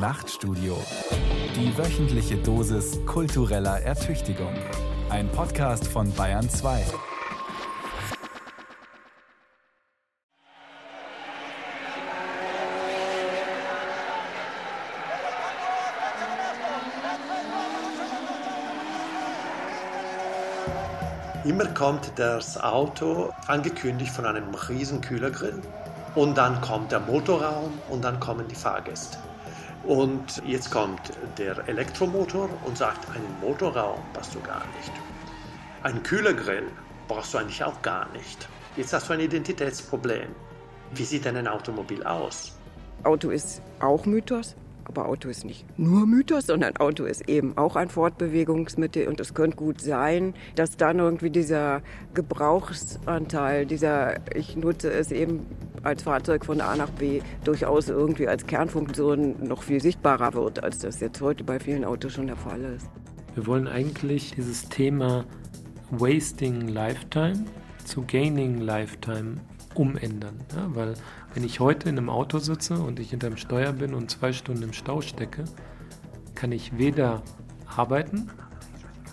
Nachtstudio. Die wöchentliche Dosis kultureller Ertüchtigung. Ein Podcast von Bayern 2. Immer kommt das Auto angekündigt von einem riesen Kühlergrill und dann kommt der Motorraum und dann kommen die Fahrgäste. Und jetzt kommt der Elektromotor und sagt, einen Motorraum brauchst du gar nicht. Einen Kühlergrill brauchst du eigentlich auch gar nicht. Jetzt hast du ein Identitätsproblem. Wie sieht denn ein Automobil aus? Auto ist auch Mythos. Aber Auto ist nicht nur Mythos, sondern Auto ist eben auch ein Fortbewegungsmittel. Und es könnte gut sein, dass dann irgendwie dieser Gebrauchsanteil, dieser ich nutze es eben als Fahrzeug von A nach B, durchaus irgendwie als Kernfunktion noch viel sichtbarer wird, als das jetzt heute bei vielen Autos schon der Fall ist. Wir wollen eigentlich dieses Thema Wasting Lifetime zu Gaining Lifetime umändern. Ja? Weil wenn ich heute in einem Auto sitze und ich hinterm Steuer bin und zwei Stunden im Stau stecke, kann ich weder arbeiten,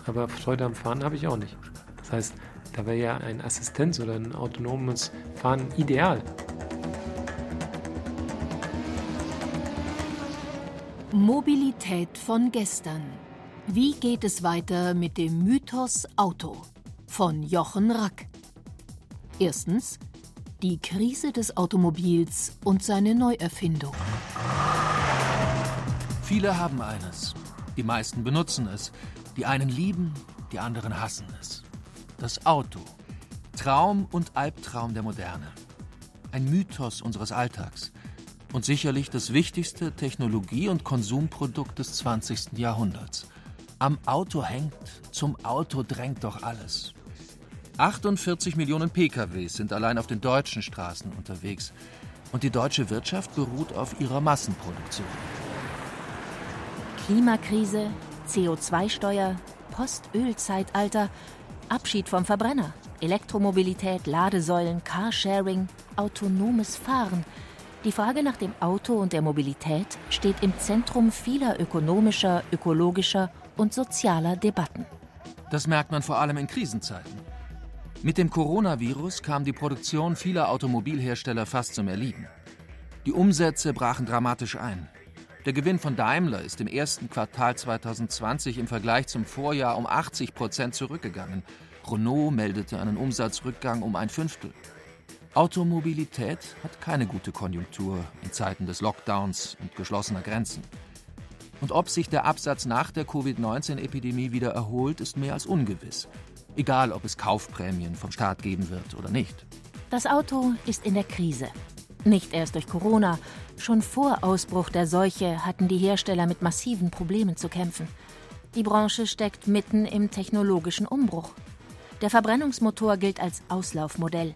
aber Freude am Fahren habe ich auch nicht. Das heißt, da wäre ja ein Assistenz oder ein autonomes Fahren ideal. Mobilität von gestern. Wie geht es weiter mit dem Mythos Auto? Von Jochen Rack. Erstens, die Krise des Automobils und seine Neuerfindung. Viele haben eines. Die meisten benutzen es. Die einen lieben, die anderen hassen es. Das Auto. Traum und Albtraum der Moderne. Ein Mythos unseres Alltags. Und sicherlich das wichtigste Technologie- und Konsumprodukt des 20. Jahrhunderts. Am Auto hängt, zum Auto drängt doch alles. 48 Millionen PKWs sind allein auf den deutschen Straßen unterwegs. Und die deutsche Wirtschaft beruht auf ihrer Massenproduktion. Klimakrise, CO2-Steuer, Postöl-Zeitalter, Abschied vom Verbrenner, Elektromobilität, Ladesäulen, Carsharing, autonomes Fahren. Die Frage nach dem Auto und der Mobilität steht im Zentrum vieler ökonomischer, ökologischer und sozialer Debatten. Das merkt man vor allem in Krisenzeiten. Mit dem Coronavirus kam die Produktion vieler Automobilhersteller fast zum Erliegen. Die Umsätze brachen dramatisch ein. Der Gewinn von Daimler ist im ersten Quartal 2020 im Vergleich zum Vorjahr um 80 Prozent zurückgegangen. Renault meldete einen Umsatzrückgang um ein Fünftel. Automobilität hat keine gute Konjunktur in Zeiten des Lockdowns und geschlossener Grenzen. Und ob sich der Absatz nach der Covid-19-Epidemie wieder erholt, ist mehr als ungewiss egal ob es Kaufprämien vom Staat geben wird oder nicht. Das Auto ist in der Krise. Nicht erst durch Corona. Schon vor Ausbruch der Seuche hatten die Hersteller mit massiven Problemen zu kämpfen. Die Branche steckt mitten im technologischen Umbruch. Der Verbrennungsmotor gilt als Auslaufmodell.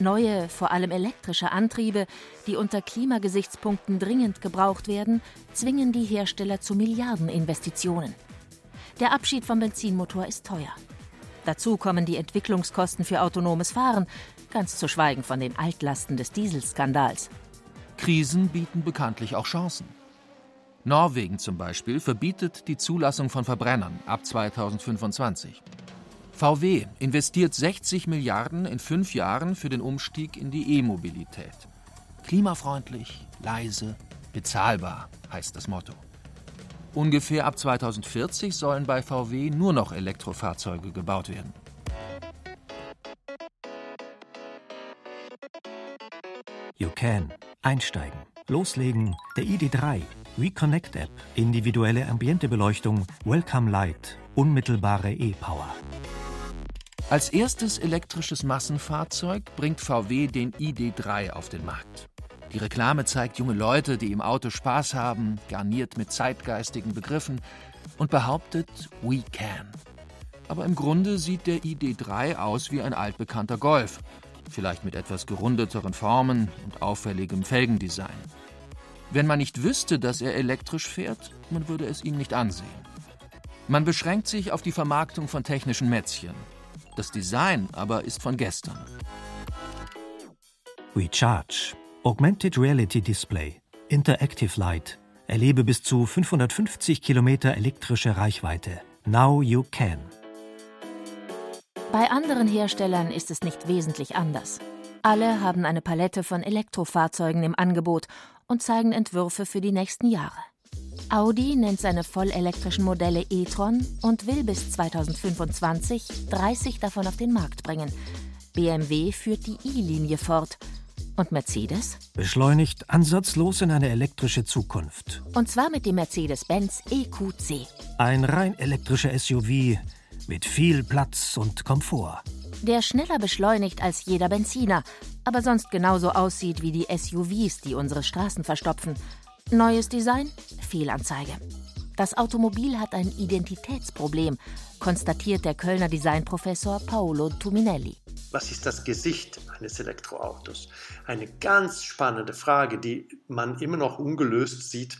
Neue, vor allem elektrische Antriebe, die unter Klimagesichtspunkten dringend gebraucht werden, zwingen die Hersteller zu Milliardeninvestitionen. Der Abschied vom Benzinmotor ist teuer. Dazu kommen die Entwicklungskosten für autonomes Fahren, ganz zu schweigen von den Altlasten des Dieselskandals. Krisen bieten bekanntlich auch Chancen. Norwegen zum Beispiel verbietet die Zulassung von Verbrennern ab 2025. VW investiert 60 Milliarden in fünf Jahren für den Umstieg in die E-Mobilität. Klimafreundlich, leise, bezahlbar heißt das Motto. Ungefähr ab 2040 sollen bei VW nur noch Elektrofahrzeuge gebaut werden. You can. Einsteigen. Loslegen. Der ID3. Reconnect App. Individuelle Ambientebeleuchtung. Welcome Light. Unmittelbare E-Power. Als erstes elektrisches Massenfahrzeug bringt VW den ID3 auf den Markt. Die Reklame zeigt junge Leute, die im Auto Spaß haben, garniert mit zeitgeistigen Begriffen und behauptet, we can. Aber im Grunde sieht der ID3 aus wie ein altbekannter Golf, vielleicht mit etwas gerundeteren Formen und auffälligem Felgendesign. Wenn man nicht wüsste, dass er elektrisch fährt, man würde es ihm nicht ansehen. Man beschränkt sich auf die Vermarktung von technischen Mätzchen. Das Design aber ist von gestern. We charge Augmented Reality Display, Interactive Light, Erlebe bis zu 550 Kilometer elektrische Reichweite. Now you can. Bei anderen Herstellern ist es nicht wesentlich anders. Alle haben eine Palette von Elektrofahrzeugen im Angebot und zeigen Entwürfe für die nächsten Jahre. Audi nennt seine vollelektrischen Modelle e-tron und will bis 2025 30 davon auf den Markt bringen. BMW führt die i-Linie fort. Und Mercedes? Beschleunigt ansatzlos in eine elektrische Zukunft. Und zwar mit dem Mercedes-Benz EQC. Ein rein elektrischer SUV mit viel Platz und Komfort. Der schneller beschleunigt als jeder Benziner, aber sonst genauso aussieht wie die SUVs, die unsere Straßen verstopfen. Neues Design? Fehlanzeige. Das Automobil hat ein Identitätsproblem, konstatiert der Kölner Designprofessor Paolo Tuminelli. Was ist das Gesicht eines Elektroautos? Eine ganz spannende Frage, die man immer noch ungelöst sieht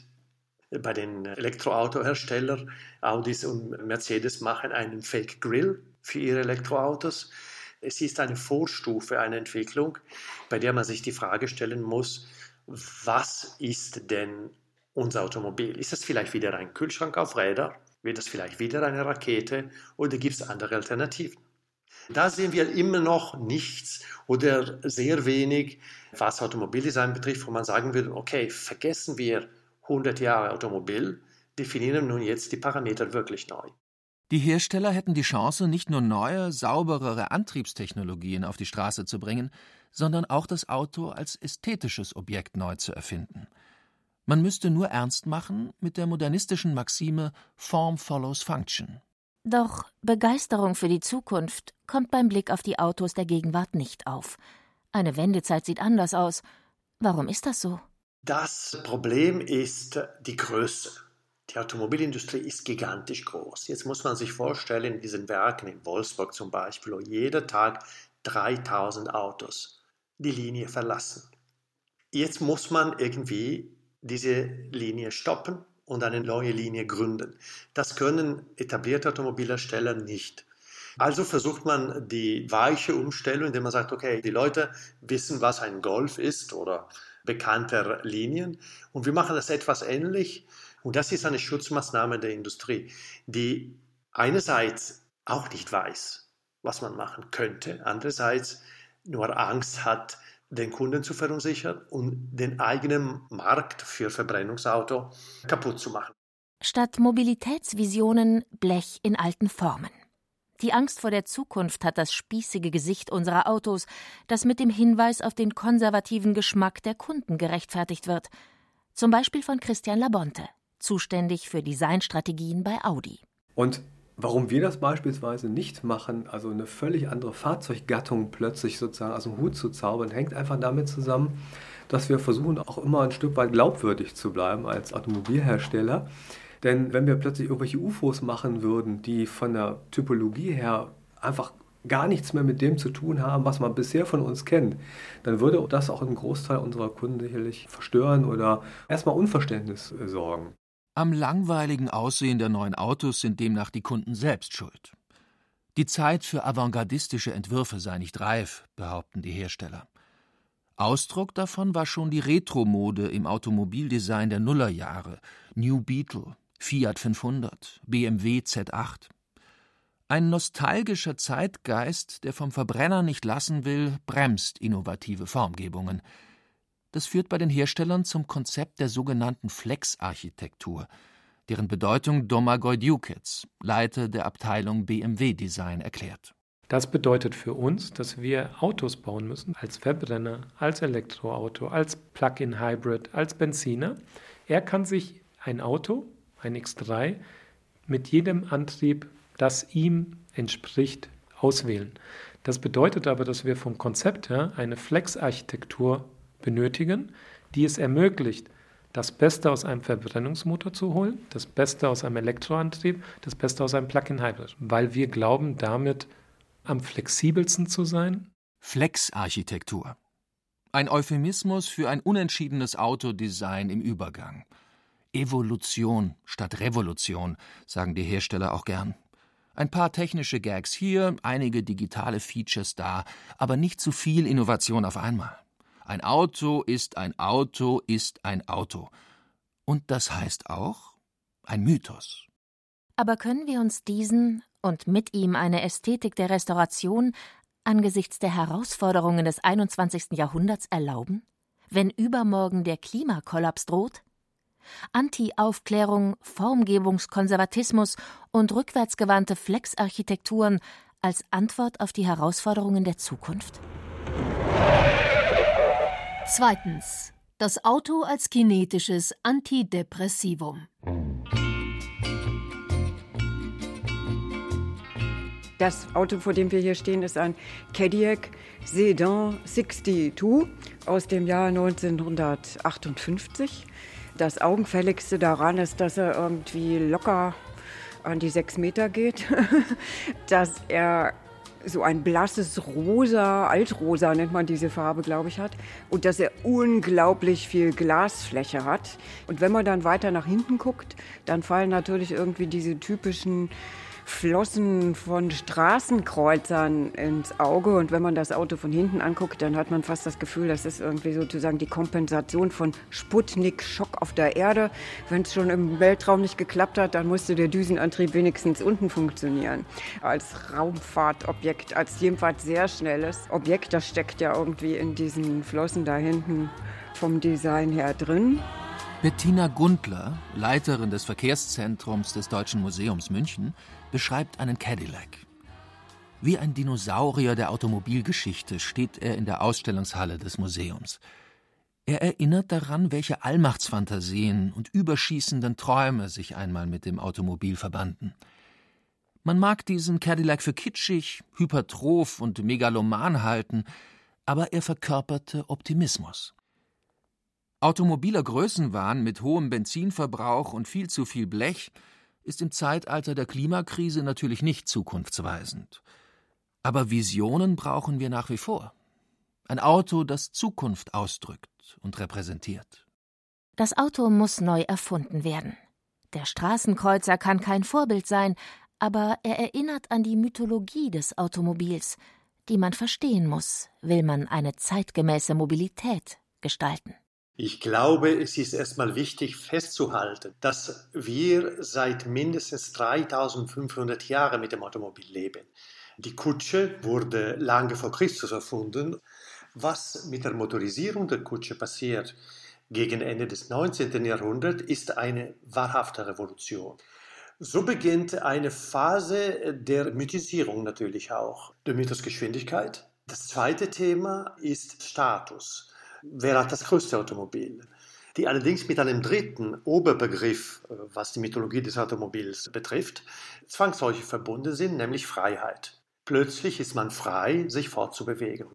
bei den Elektroautoherstellern. Audis und Mercedes machen einen Fake Grill für ihre Elektroautos. Es ist eine Vorstufe, eine Entwicklung, bei der man sich die Frage stellen muss, was ist denn unser Automobil? Ist es vielleicht wieder ein Kühlschrank auf Räder? Wird es vielleicht wieder eine Rakete? Oder gibt es andere Alternativen? Da sehen wir immer noch nichts oder sehr wenig, was Automobildesign betrifft, wo man sagen würde, okay, vergessen wir 100 Jahre Automobil, definieren nun jetzt die Parameter wirklich neu. Die Hersteller hätten die Chance, nicht nur neue, sauberere Antriebstechnologien auf die Straße zu bringen, sondern auch das Auto als ästhetisches Objekt neu zu erfinden. Man müsste nur ernst machen mit der modernistischen Maxime Form follows Function. Doch Begeisterung für die Zukunft kommt beim Blick auf die Autos der Gegenwart nicht auf. Eine Wendezeit sieht anders aus. Warum ist das so? Das Problem ist die Größe. Die Automobilindustrie ist gigantisch groß. Jetzt muss man sich vorstellen, in diesen Werken in Wolfsburg zum Beispiel, wo jeder Tag 3000 Autos die Linie verlassen. Jetzt muss man irgendwie diese Linie stoppen und eine neue Linie gründen. Das können etablierte Automobilhersteller nicht. Also versucht man die weiche Umstellung, indem man sagt, okay, die Leute wissen, was ein Golf ist oder bekannter Linien und wir machen das etwas ähnlich und das ist eine Schutzmaßnahme der Industrie, die einerseits auch nicht weiß, was man machen könnte, andererseits nur Angst hat, den Kunden zu verunsichern und den eigenen Markt für Verbrennungsauto kaputt zu machen. Statt Mobilitätsvisionen Blech in alten Formen. Die Angst vor der Zukunft hat das spießige Gesicht unserer Autos, das mit dem Hinweis auf den konservativen Geschmack der Kunden gerechtfertigt wird. Zum Beispiel von Christian Labonte, zuständig für Designstrategien bei Audi. Und Warum wir das beispielsweise nicht machen, also eine völlig andere Fahrzeuggattung plötzlich sozusagen aus dem Hut zu zaubern, hängt einfach damit zusammen, dass wir versuchen, auch immer ein Stück weit glaubwürdig zu bleiben als Automobilhersteller. Denn wenn wir plötzlich irgendwelche UFOs machen würden, die von der Typologie her einfach gar nichts mehr mit dem zu tun haben, was man bisher von uns kennt, dann würde das auch einen Großteil unserer Kunden sicherlich verstören oder erstmal Unverständnis sorgen. Am langweiligen Aussehen der neuen Autos sind demnach die Kunden selbst schuld. Die Zeit für avantgardistische Entwürfe sei nicht reif, behaupten die Hersteller. Ausdruck davon war schon die Retro-Mode im Automobildesign der Nullerjahre, New Beetle, Fiat 500, BMW Z8. Ein nostalgischer Zeitgeist, der vom Verbrenner nicht lassen will, bremst innovative Formgebungen – das führt bei den Herstellern zum Konzept der sogenannten Flex-Architektur, deren Bedeutung Domagoj Dukets, Leiter der Abteilung BMW Design, erklärt. Das bedeutet für uns, dass wir Autos bauen müssen, als Verbrenner, als Elektroauto, als Plug-in-Hybrid, als Benziner. Er kann sich ein Auto, ein X3, mit jedem Antrieb, das ihm entspricht, auswählen. Das bedeutet aber, dass wir vom Konzept her eine Flex-Architektur benötigen, die es ermöglicht, das Beste aus einem Verbrennungsmotor zu holen, das Beste aus einem Elektroantrieb, das Beste aus einem Plug-in-Hybrid, weil wir glauben, damit am flexibelsten zu sein. Flex-Architektur. Ein Euphemismus für ein unentschiedenes Autodesign im Übergang. Evolution statt Revolution, sagen die Hersteller auch gern. Ein paar technische Gags hier, einige digitale Features da, aber nicht zu viel Innovation auf einmal. Ein Auto ist ein Auto ist ein Auto. Und das heißt auch ein Mythos. Aber können wir uns diesen und mit ihm eine Ästhetik der Restauration angesichts der Herausforderungen des 21. Jahrhunderts erlauben, wenn übermorgen der Klimakollaps droht? Anti-Aufklärung, Formgebungskonservatismus und rückwärtsgewandte Flexarchitekturen als Antwort auf die Herausforderungen der Zukunft? Zweitens. Das Auto als kinetisches Antidepressivum. Das Auto, vor dem wir hier stehen, ist ein Cadillac Sedan 62 aus dem Jahr 1958. Das Augenfälligste daran ist, dass er irgendwie locker an die sechs Meter geht, dass er so ein blasses Rosa, Altrosa nennt man diese Farbe, glaube ich, hat. Und dass er unglaublich viel Glasfläche hat. Und wenn man dann weiter nach hinten guckt, dann fallen natürlich irgendwie diese typischen Flossen von Straßenkreuzern ins Auge. Und wenn man das Auto von hinten anguckt, dann hat man fast das Gefühl, das ist irgendwie sozusagen die Kompensation von Sputnik-Schock auf der Erde. Wenn es schon im Weltraum nicht geklappt hat, dann musste der Düsenantrieb wenigstens unten funktionieren. Als Raumfahrtobjekt, als jedenfalls sehr schnelles Objekt, das steckt ja irgendwie in diesen Flossen da hinten vom Design her drin. Bettina Gundler, Leiterin des Verkehrszentrums des Deutschen Museums München, beschreibt einen Cadillac. Wie ein Dinosaurier der Automobilgeschichte steht er in der Ausstellungshalle des Museums. Er erinnert daran, welche Allmachtsfantasien und überschießenden Träume sich einmal mit dem Automobil verbanden. Man mag diesen Cadillac für kitschig, hypertroph und megaloman halten, aber er verkörperte Optimismus. Automobiler Größenwahn mit hohem Benzinverbrauch und viel zu viel Blech ist im Zeitalter der Klimakrise natürlich nicht zukunftsweisend. Aber Visionen brauchen wir nach wie vor. Ein Auto, das Zukunft ausdrückt und repräsentiert. Das Auto muss neu erfunden werden. Der Straßenkreuzer kann kein Vorbild sein, aber er erinnert an die Mythologie des Automobils, die man verstehen muss, will man eine zeitgemäße Mobilität gestalten. Ich glaube, es ist erstmal wichtig festzuhalten, dass wir seit mindestens 3500 Jahren mit dem Automobil leben. Die Kutsche wurde lange vor Christus erfunden. Was mit der Motorisierung der Kutsche passiert gegen Ende des 19. Jahrhunderts, ist eine wahrhafte Revolution. So beginnt eine Phase der Mythisierung natürlich auch. Der Mythos Geschwindigkeit. Das zweite Thema ist Status hat das größte Automobil? Die allerdings mit einem dritten Oberbegriff, äh, was die Mythologie des Automobils betrifft, zwangsläufig verbunden sind, nämlich Freiheit. Plötzlich ist man frei, sich fortzubewegen.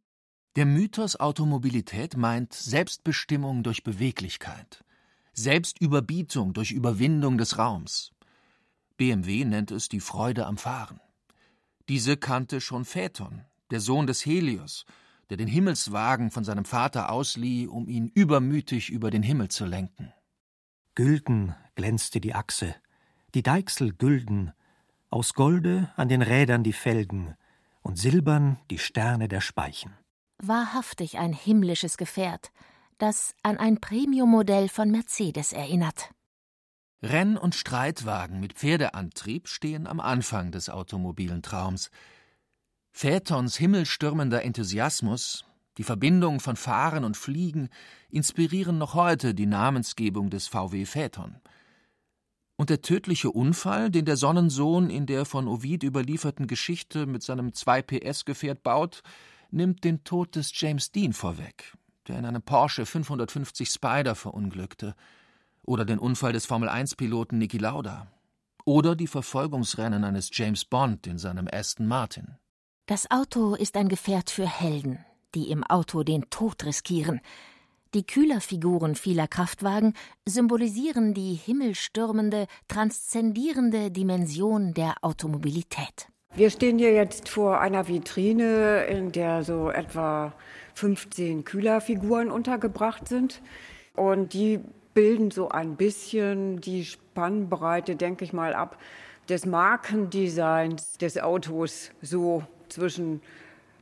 Der Mythos Automobilität meint Selbstbestimmung durch Beweglichkeit, Selbstüberbietung durch Überwindung des Raums. BMW nennt es die Freude am Fahren. Diese kannte schon Phaeton, der Sohn des Helios, der den Himmelswagen von seinem Vater auslieh, um ihn übermütig über den Himmel zu lenken. Gülden glänzte die Achse, die Deichsel gülden, aus Golde an den Rädern die Felgen und silbern die Sterne der Speichen. Wahrhaftig ein himmlisches Gefährt, das an ein Premiummodell von Mercedes erinnert. Renn- und Streitwagen mit Pferdeantrieb stehen am Anfang des automobilen Traums. Phaetons himmelstürmender Enthusiasmus, die Verbindung von Fahren und Fliegen inspirieren noch heute die Namensgebung des VW Phaeton. Und der tödliche Unfall, den der Sonnensohn in der von Ovid überlieferten Geschichte mit seinem 2PS-Gefährt baut, nimmt den Tod des James Dean vorweg, der in einem Porsche 550 Spider verunglückte, oder den Unfall des Formel-1-Piloten Niki Lauda, oder die Verfolgungsrennen eines James Bond in seinem Aston Martin. Das Auto ist ein Gefährt für Helden, die im Auto den Tod riskieren. Die Kühlerfiguren vieler Kraftwagen symbolisieren die himmelstürmende, transzendierende Dimension der Automobilität. Wir stehen hier jetzt vor einer Vitrine, in der so etwa 15 Kühlerfiguren untergebracht sind. Und die bilden so ein bisschen die Spannbreite, denke ich mal, ab des Markendesigns des Autos so zwischen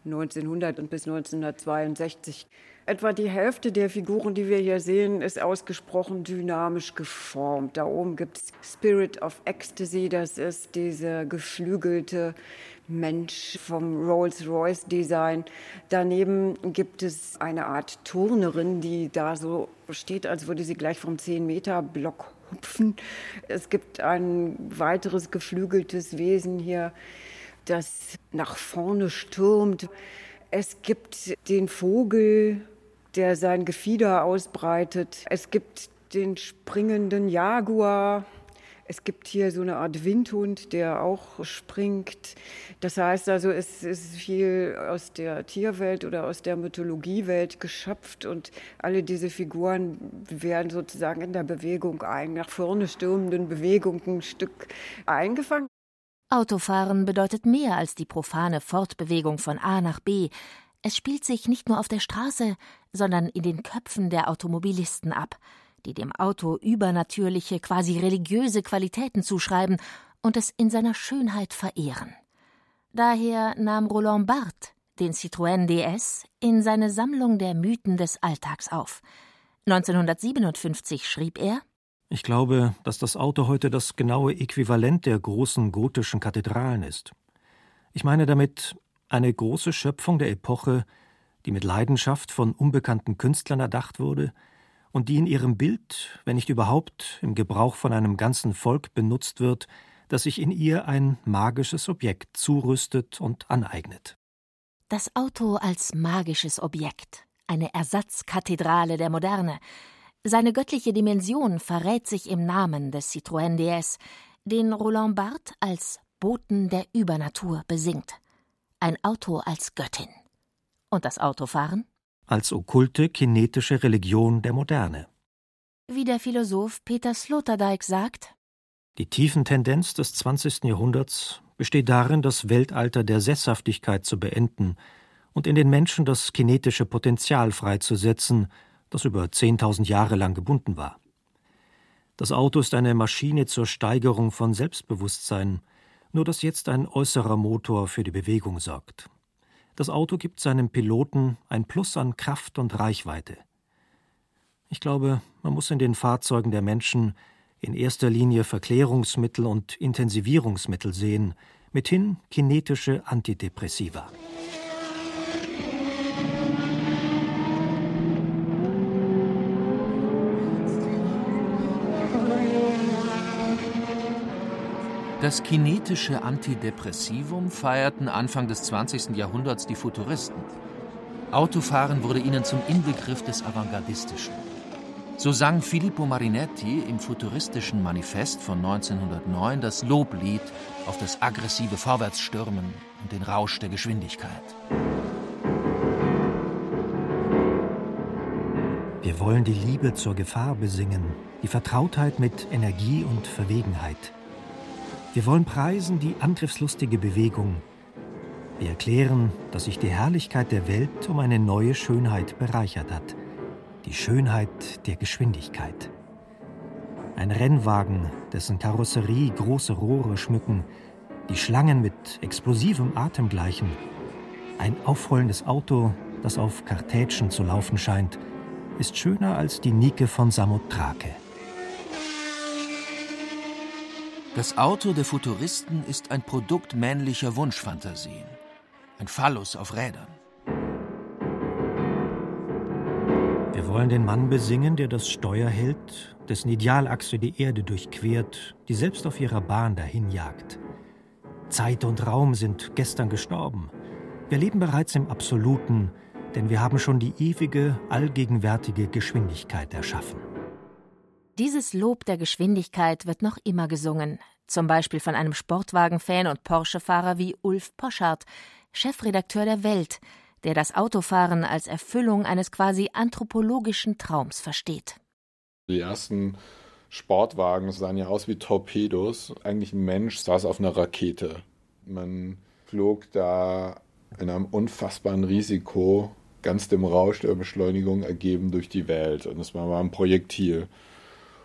1900 und bis 1962. Etwa die Hälfte der Figuren, die wir hier sehen, ist ausgesprochen dynamisch geformt. Da oben gibt es Spirit of Ecstasy, das ist dieser geflügelte Mensch vom Rolls-Royce-Design. Daneben gibt es eine Art Turnerin, die da so steht, als würde sie gleich vom 10-Meter-Block hupfen. Es gibt ein weiteres geflügeltes Wesen hier, das nach vorne stürmt. Es gibt den Vogel, der sein Gefieder ausbreitet. Es gibt den springenden Jaguar. Es gibt hier so eine Art Windhund, der auch springt. Das heißt also, es ist viel aus der Tierwelt oder aus der Mythologiewelt geschöpft und alle diese Figuren werden sozusagen in der Bewegung ein, nach vorne stürmenden Bewegungen ein Stück eingefangen. Autofahren bedeutet mehr als die profane Fortbewegung von A nach B. Es spielt sich nicht nur auf der Straße, sondern in den Köpfen der Automobilisten ab die dem Auto übernatürliche, quasi religiöse Qualitäten zuschreiben und es in seiner Schönheit verehren. Daher nahm Roland Barthes den Citroën DS in seine Sammlung der Mythen des Alltags auf. 1957 schrieb er Ich glaube, dass das Auto heute das genaue Äquivalent der großen gotischen Kathedralen ist. Ich meine damit eine große Schöpfung der Epoche, die mit Leidenschaft von unbekannten Künstlern erdacht wurde, und die in ihrem Bild, wenn nicht überhaupt im Gebrauch von einem ganzen Volk benutzt wird, das sich in ihr ein magisches Objekt zurüstet und aneignet. Das Auto als magisches Objekt, eine Ersatzkathedrale der Moderne. Seine göttliche Dimension verrät sich im Namen des Citroën DS, den Roland Barthes als Boten der Übernatur besingt. Ein Auto als Göttin. Und das Autofahren? als okkulte kinetische Religion der Moderne. Wie der Philosoph Peter Sloterdijk sagt, die Tiefentendenz des 20. Jahrhunderts besteht darin, das Weltalter der Sesshaftigkeit zu beenden und in den Menschen das kinetische Potenzial freizusetzen, das über 10.000 Jahre lang gebunden war. Das Auto ist eine Maschine zur Steigerung von Selbstbewusstsein, nur dass jetzt ein äußerer Motor für die Bewegung sorgt. Das Auto gibt seinem Piloten ein Plus an Kraft und Reichweite. Ich glaube, man muss in den Fahrzeugen der Menschen in erster Linie Verklärungsmittel und Intensivierungsmittel sehen, mithin kinetische Antidepressiva. Das kinetische Antidepressivum feierten Anfang des 20. Jahrhunderts die Futuristen. Autofahren wurde ihnen zum Inbegriff des Avantgardistischen. So sang Filippo Marinetti im futuristischen Manifest von 1909 das Loblied auf das aggressive Vorwärtsstürmen und den Rausch der Geschwindigkeit. Wir wollen die Liebe zur Gefahr besingen, die Vertrautheit mit Energie und Verwegenheit. Wir wollen preisen die angriffslustige Bewegung. Wir erklären, dass sich die Herrlichkeit der Welt um eine neue Schönheit bereichert hat. Die Schönheit der Geschwindigkeit. Ein Rennwagen, dessen Karosserie große Rohre schmücken, die Schlangen mit explosivem Atem gleichen. Ein aufrollendes Auto, das auf Kartätschen zu laufen scheint, ist schöner als die Nike von Samothrake. Das Auto der Futuristen ist ein Produkt männlicher Wunschfantasien. Ein Phallus auf Rädern. Wir wollen den Mann besingen, der das Steuer hält, dessen Idealachse die Erde durchquert, die selbst auf ihrer Bahn dahinjagt. Zeit und Raum sind gestern gestorben. Wir leben bereits im Absoluten, denn wir haben schon die ewige, allgegenwärtige Geschwindigkeit erschaffen. Dieses Lob der Geschwindigkeit wird noch immer gesungen, zum Beispiel von einem Sportwagen-Fan und Porsche-Fahrer wie Ulf Poschardt, Chefredakteur der Welt, der das Autofahren als Erfüllung eines quasi anthropologischen Traums versteht. Die ersten Sportwagen sahen ja aus wie Torpedos. Eigentlich ein Mensch saß auf einer Rakete. Man flog da in einem unfassbaren Risiko, ganz dem Rausch der Beschleunigung ergeben durch die Welt. Und es war mal ein Projektil.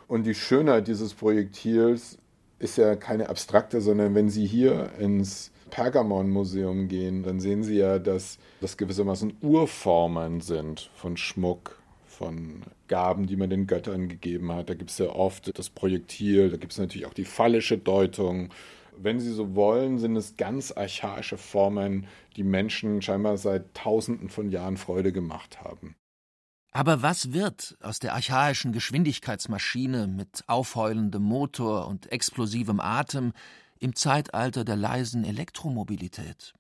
Und die Schönheit dieses Projektils ist ja keine abstrakte, sondern wenn Sie hier ins Pergamon-Museum gehen, dann sehen Sie ja, dass das gewissermaßen Urformen sind von Schmuck, von Gaben, die man den Göttern gegeben hat. Da gibt es ja oft das Projektil, da gibt es natürlich auch die phallische Deutung. Wenn Sie so wollen, sind es ganz archaische Formen, die Menschen scheinbar seit Tausenden von Jahren Freude gemacht haben. Aber was wird aus der archaischen Geschwindigkeitsmaschine mit aufheulendem Motor und explosivem Atem im Zeitalter der leisen Elektromobilität?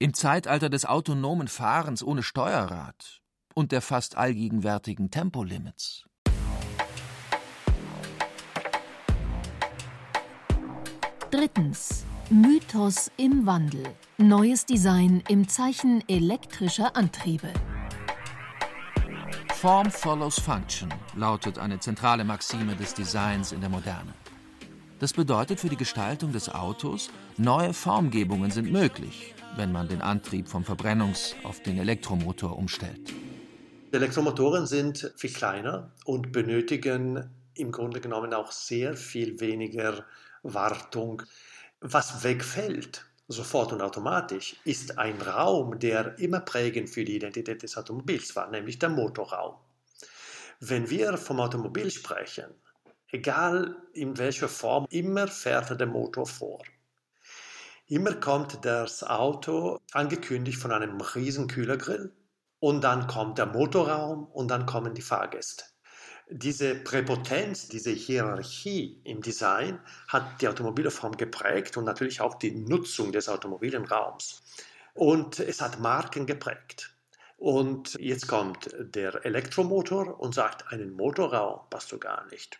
Im Zeitalter des autonomen Fahrens ohne Steuerrad und der fast allgegenwärtigen Tempolimits. Drittens. Mythos im Wandel. Neues Design im Zeichen elektrischer Antriebe. Form follows function lautet eine zentrale Maxime des Designs in der Moderne. Das bedeutet für die Gestaltung des Autos, neue Formgebungen sind möglich, wenn man den Antrieb vom Verbrennungs- auf den Elektromotor umstellt. Elektromotoren sind viel kleiner und benötigen im Grunde genommen auch sehr viel weniger Wartung. Was wegfällt, sofort und automatisch, ist ein Raum, der immer prägend für die Identität des Automobils war, nämlich der Motorraum. Wenn wir vom Automobil sprechen, egal in welcher Form, immer fährt der Motor vor. Immer kommt das Auto angekündigt von einem riesen Kühlergrill und dann kommt der Motorraum und dann kommen die Fahrgäste. Diese Präpotenz, diese Hierarchie im Design hat die Automobilform geprägt und natürlich auch die Nutzung des automobilen Raums. Und es hat Marken geprägt. Und jetzt kommt der Elektromotor und sagt, einen Motorraum passt du gar nicht.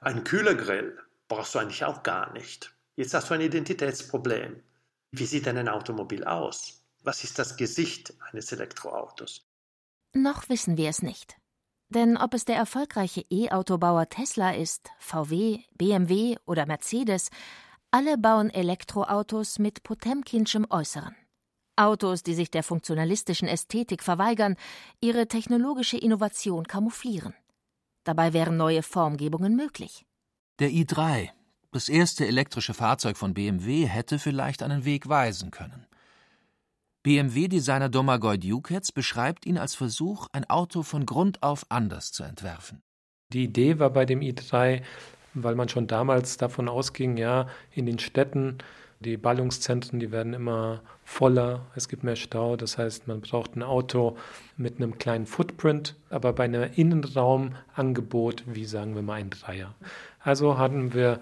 Ein Kühlergrill brauchst du eigentlich auch gar nicht. Jetzt hast du ein Identitätsproblem. Wie sieht denn ein Automobil aus? Was ist das Gesicht eines Elektroautos? Noch wissen wir es nicht. Denn ob es der erfolgreiche E-Autobauer Tesla ist, VW, BMW oder Mercedes, alle bauen Elektroautos mit Potemkinschem Äußeren. Autos, die sich der funktionalistischen Ästhetik verweigern, ihre technologische Innovation kamouflieren. Dabei wären neue Formgebungen möglich. Der i3, das erste elektrische Fahrzeug von BMW, hätte vielleicht einen Weg weisen können. BMW-Designer Domagoj Dukets beschreibt ihn als Versuch, ein Auto von Grund auf anders zu entwerfen. Die Idee war bei dem i3, weil man schon damals davon ausging, ja, in den Städten, die Ballungszentren, die werden immer voller, es gibt mehr Stau, das heißt, man braucht ein Auto mit einem kleinen Footprint, aber bei einem Innenraumangebot, wie sagen wir mal ein Dreier. Also hatten wir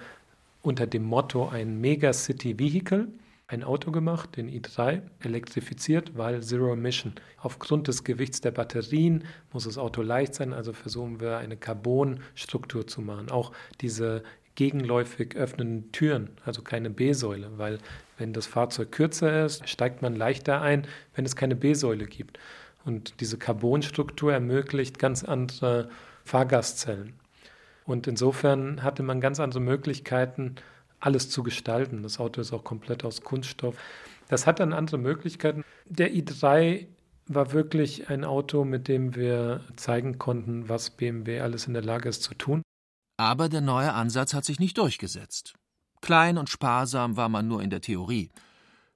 unter dem Motto ein Megacity Vehicle ein Auto gemacht, den i3, elektrifiziert, weil Zero Emission. Aufgrund des Gewichts der Batterien muss das Auto leicht sein, also versuchen wir eine Carbonstruktur zu machen. Auch diese gegenläufig öffnenden Türen, also keine B-Säule, weil wenn das Fahrzeug kürzer ist, steigt man leichter ein, wenn es keine B-Säule gibt. Und diese Carbonstruktur ermöglicht ganz andere Fahrgastzellen. Und insofern hatte man ganz andere Möglichkeiten, alles zu gestalten. Das Auto ist auch komplett aus Kunststoff. Das hat dann andere Möglichkeiten. Der i3 war wirklich ein Auto, mit dem wir zeigen konnten, was BMW alles in der Lage ist zu tun. Aber der neue Ansatz hat sich nicht durchgesetzt. Klein und sparsam war man nur in der Theorie.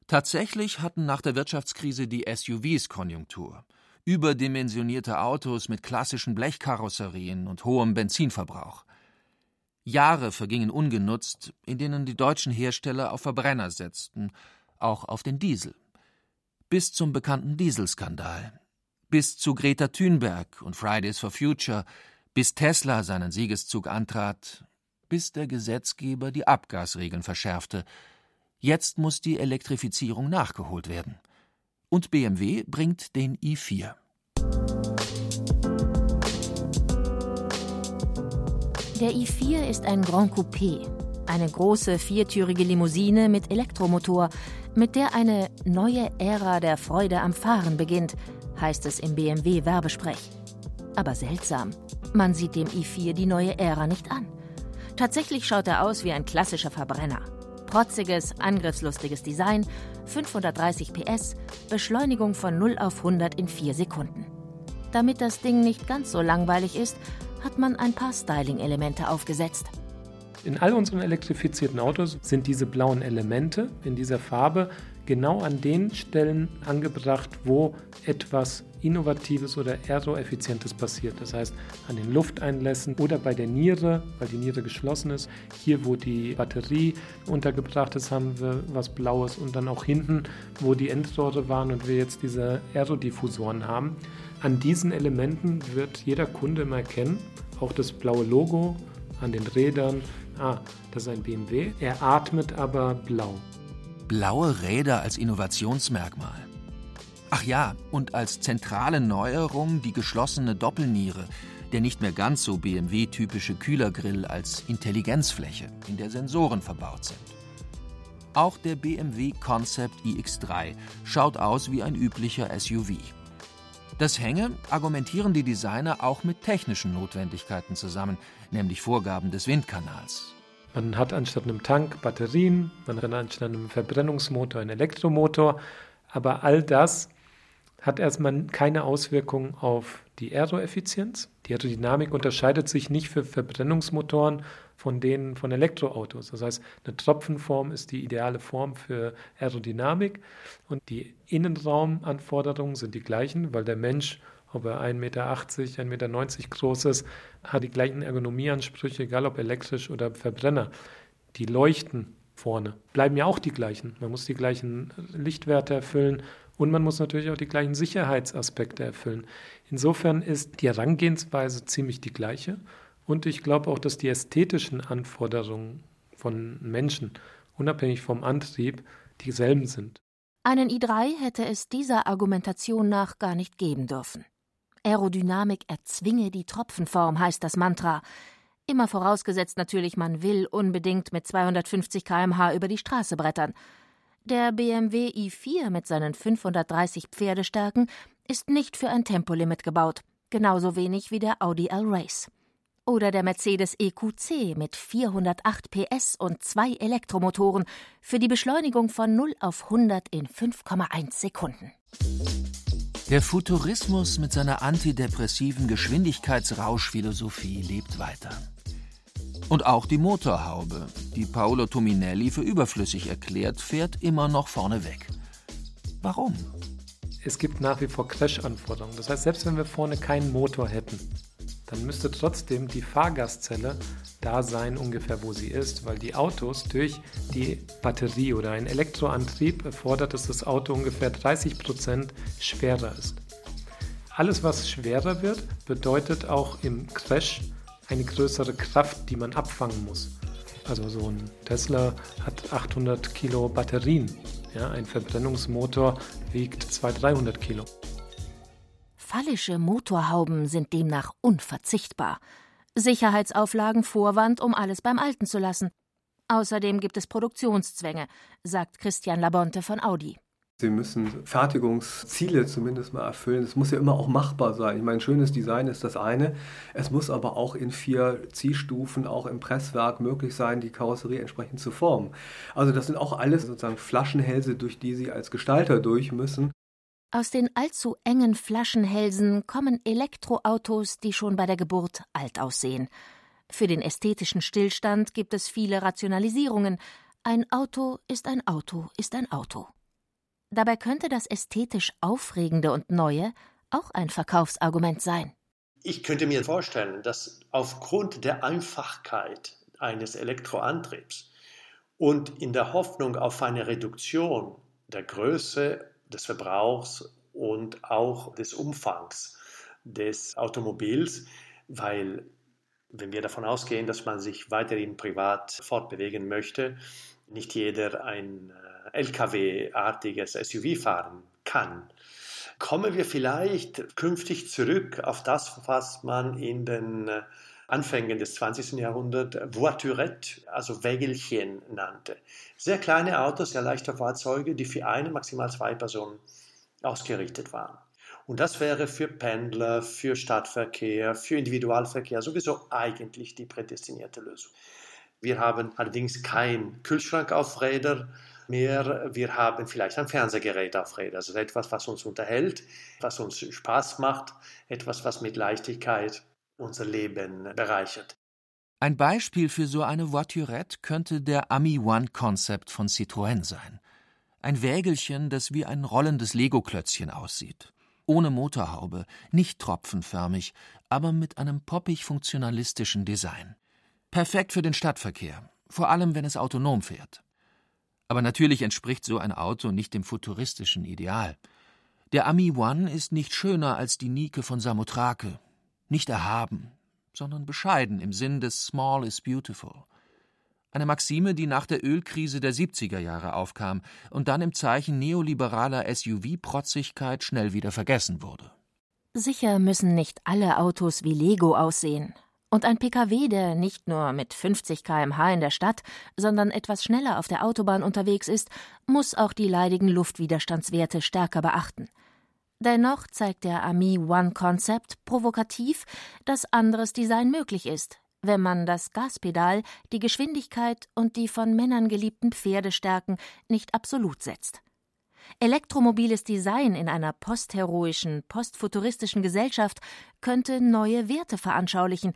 Tatsächlich hatten nach der Wirtschaftskrise die SUVs Konjunktur. Überdimensionierte Autos mit klassischen Blechkarosserien und hohem Benzinverbrauch. Jahre vergingen ungenutzt, in denen die deutschen Hersteller auf Verbrenner setzten, auch auf den Diesel. Bis zum bekannten Dieselskandal. Bis zu Greta Thunberg und Fridays for Future, bis Tesla seinen Siegeszug antrat, bis der Gesetzgeber die Abgasregeln verschärfte. Jetzt muss die Elektrifizierung nachgeholt werden. Und BMW bringt den i4. Der i4 ist ein Grand Coupé, eine große viertürige Limousine mit Elektromotor, mit der eine neue Ära der Freude am Fahren beginnt, heißt es im BMW Werbesprech. Aber seltsam, man sieht dem i4 die neue Ära nicht an. Tatsächlich schaut er aus wie ein klassischer Verbrenner. Protziges, angriffslustiges Design, 530 PS, Beschleunigung von 0 auf 100 in 4 Sekunden. Damit das Ding nicht ganz so langweilig ist, hat man ein paar Styling-Elemente aufgesetzt. In all unseren elektrifizierten Autos sind diese blauen Elemente in dieser Farbe genau an den Stellen angebracht, wo etwas Innovatives oder Aeroeffizientes passiert. Das heißt, an den Lufteinlässen oder bei der Niere, weil die Niere geschlossen ist. Hier, wo die Batterie untergebracht ist, haben wir was Blaues und dann auch hinten, wo die Endrohre waren und wir jetzt diese Aerodiffusoren haben. An diesen Elementen wird jeder Kunde immer erkennen, auch das blaue Logo an den Rädern. Ah, das ist ein BMW. Er atmet aber blau. Blaue Räder als Innovationsmerkmal. Ach ja, und als zentrale Neuerung die geschlossene Doppelniere, der nicht mehr ganz so BMW-typische Kühlergrill als Intelligenzfläche, in der Sensoren verbaut sind. Auch der BMW Concept iX3 schaut aus wie ein üblicher SUV. Das hänge, argumentieren die Designer auch mit technischen Notwendigkeiten zusammen, nämlich Vorgaben des Windkanals. Man hat anstatt einem Tank Batterien, man hat anstatt einem Verbrennungsmotor einen Elektromotor, aber all das hat erstmal keine Auswirkung auf die Aeroeffizienz. Die Aerodynamik unterscheidet sich nicht für Verbrennungsmotoren von denen von Elektroautos. Das heißt, eine Tropfenform ist die ideale Form für Aerodynamik und die Innenraumanforderungen sind die gleichen, weil der Mensch, ob er 1,80 Meter, 1,90 Meter groß ist, hat die gleichen Ergonomieansprüche, egal ob elektrisch oder Verbrenner. Die leuchten vorne bleiben ja auch die gleichen. Man muss die gleichen Lichtwerte erfüllen und man muss natürlich auch die gleichen Sicherheitsaspekte erfüllen. Insofern ist die Herangehensweise ziemlich die gleiche. Und ich glaube auch, dass die ästhetischen Anforderungen von Menschen, unabhängig vom Antrieb, dieselben sind. Einen i3 hätte es dieser Argumentation nach gar nicht geben dürfen. Aerodynamik erzwinge die Tropfenform, heißt das Mantra. Immer vorausgesetzt natürlich, man will unbedingt mit 250 km/h über die Straße brettern. Der BMW i4 mit seinen 530 Pferdestärken ist nicht für ein Tempolimit gebaut, genauso wenig wie der Audi L-Race. Oder der Mercedes EQC mit 408 PS und zwei Elektromotoren für die Beschleunigung von 0 auf 100 in 5,1 Sekunden. Der Futurismus mit seiner antidepressiven Geschwindigkeitsrauschphilosophie lebt weiter. Und auch die Motorhaube, die Paolo Tominelli für überflüssig erklärt, fährt immer noch vorne weg. Warum? Es gibt nach wie vor Crash-Anforderungen. Das heißt, selbst wenn wir vorne keinen Motor hätten, dann müsste trotzdem die Fahrgastzelle da sein, ungefähr wo sie ist, weil die Autos durch die Batterie oder einen Elektroantrieb erfordert, dass das Auto ungefähr 30 Prozent schwerer ist. Alles, was schwerer wird, bedeutet auch im Crash eine größere Kraft, die man abfangen muss. Also so ein Tesla hat 800 Kilo Batterien. Ja, ein Verbrennungsmotor wiegt 200, 300 Kilo. Fallische Motorhauben sind demnach unverzichtbar. Sicherheitsauflagen Vorwand, um alles beim Alten zu lassen. Außerdem gibt es Produktionszwänge, sagt Christian Labonte von Audi. Sie müssen Fertigungsziele zumindest mal erfüllen. Es muss ja immer auch machbar sein. Ich meine, schönes Design ist das eine. Es muss aber auch in vier Ziehstufen, auch im Presswerk möglich sein, die Karosserie entsprechend zu formen. Also das sind auch alles sozusagen Flaschenhälse, durch die Sie als Gestalter durch müssen. Aus den allzu engen Flaschenhälsen kommen Elektroautos, die schon bei der Geburt alt aussehen. Für den ästhetischen Stillstand gibt es viele Rationalisierungen. Ein Auto ist ein Auto ist ein Auto. Dabei könnte das ästhetisch Aufregende und Neue auch ein Verkaufsargument sein. Ich könnte mir vorstellen, dass aufgrund der Einfachkeit eines Elektroantriebs und in der Hoffnung auf eine Reduktion der Größe des Verbrauchs und auch des Umfangs des Automobils, weil wenn wir davon ausgehen, dass man sich weiterhin privat fortbewegen möchte, nicht jeder ein LKW-artiges SUV fahren kann. Kommen wir vielleicht künftig zurück auf das, was man in den Anfängen des 20. Jahrhunderts Voiturette, also Wägelchen nannte. Sehr kleine Autos, sehr leichte Fahrzeuge, die für eine, maximal zwei Personen ausgerichtet waren. Und das wäre für Pendler, für Stadtverkehr, für Individualverkehr sowieso eigentlich die prädestinierte Lösung. Wir haben allerdings keinen Kühlschrank auf Rädern mehr. Wir haben vielleicht ein Fernsehgerät auf Rädern, also etwas, was uns unterhält, was uns Spaß macht, etwas, was mit Leichtigkeit unser Leben bereichert. Ein Beispiel für so eine Voiturette könnte der Ami One Concept von Citroën sein. Ein Wägelchen, das wie ein rollendes Lego-Klötzchen aussieht. Ohne Motorhaube, nicht tropfenförmig, aber mit einem poppig funktionalistischen Design. Perfekt für den Stadtverkehr, vor allem wenn es autonom fährt. Aber natürlich entspricht so ein Auto nicht dem futuristischen Ideal. Der Ami One ist nicht schöner als die Nike von Samothrake, nicht erhaben, sondern bescheiden im Sinn des Small is Beautiful. Eine Maxime, die nach der Ölkrise der 70er Jahre aufkam und dann im Zeichen neoliberaler SUV-Protzigkeit schnell wieder vergessen wurde. Sicher müssen nicht alle Autos wie Lego aussehen. Und ein Pkw, der nicht nur mit 50 km/h in der Stadt, sondern etwas schneller auf der Autobahn unterwegs ist, muss auch die leidigen Luftwiderstandswerte stärker beachten. Dennoch zeigt der Ami One Concept provokativ, dass anderes Design möglich ist, wenn man das Gaspedal, die Geschwindigkeit und die von Männern geliebten Pferdestärken nicht absolut setzt. Elektromobiles Design in einer postheroischen, postfuturistischen Gesellschaft könnte neue Werte veranschaulichen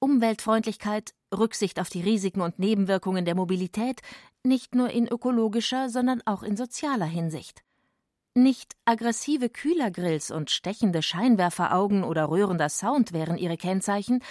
Umweltfreundlichkeit, Rücksicht auf die Risiken und Nebenwirkungen der Mobilität, nicht nur in ökologischer, sondern auch in sozialer Hinsicht. Nicht aggressive Kühlergrills und stechende Scheinwerferaugen oder rührender Sound wären ihre Kennzeichen,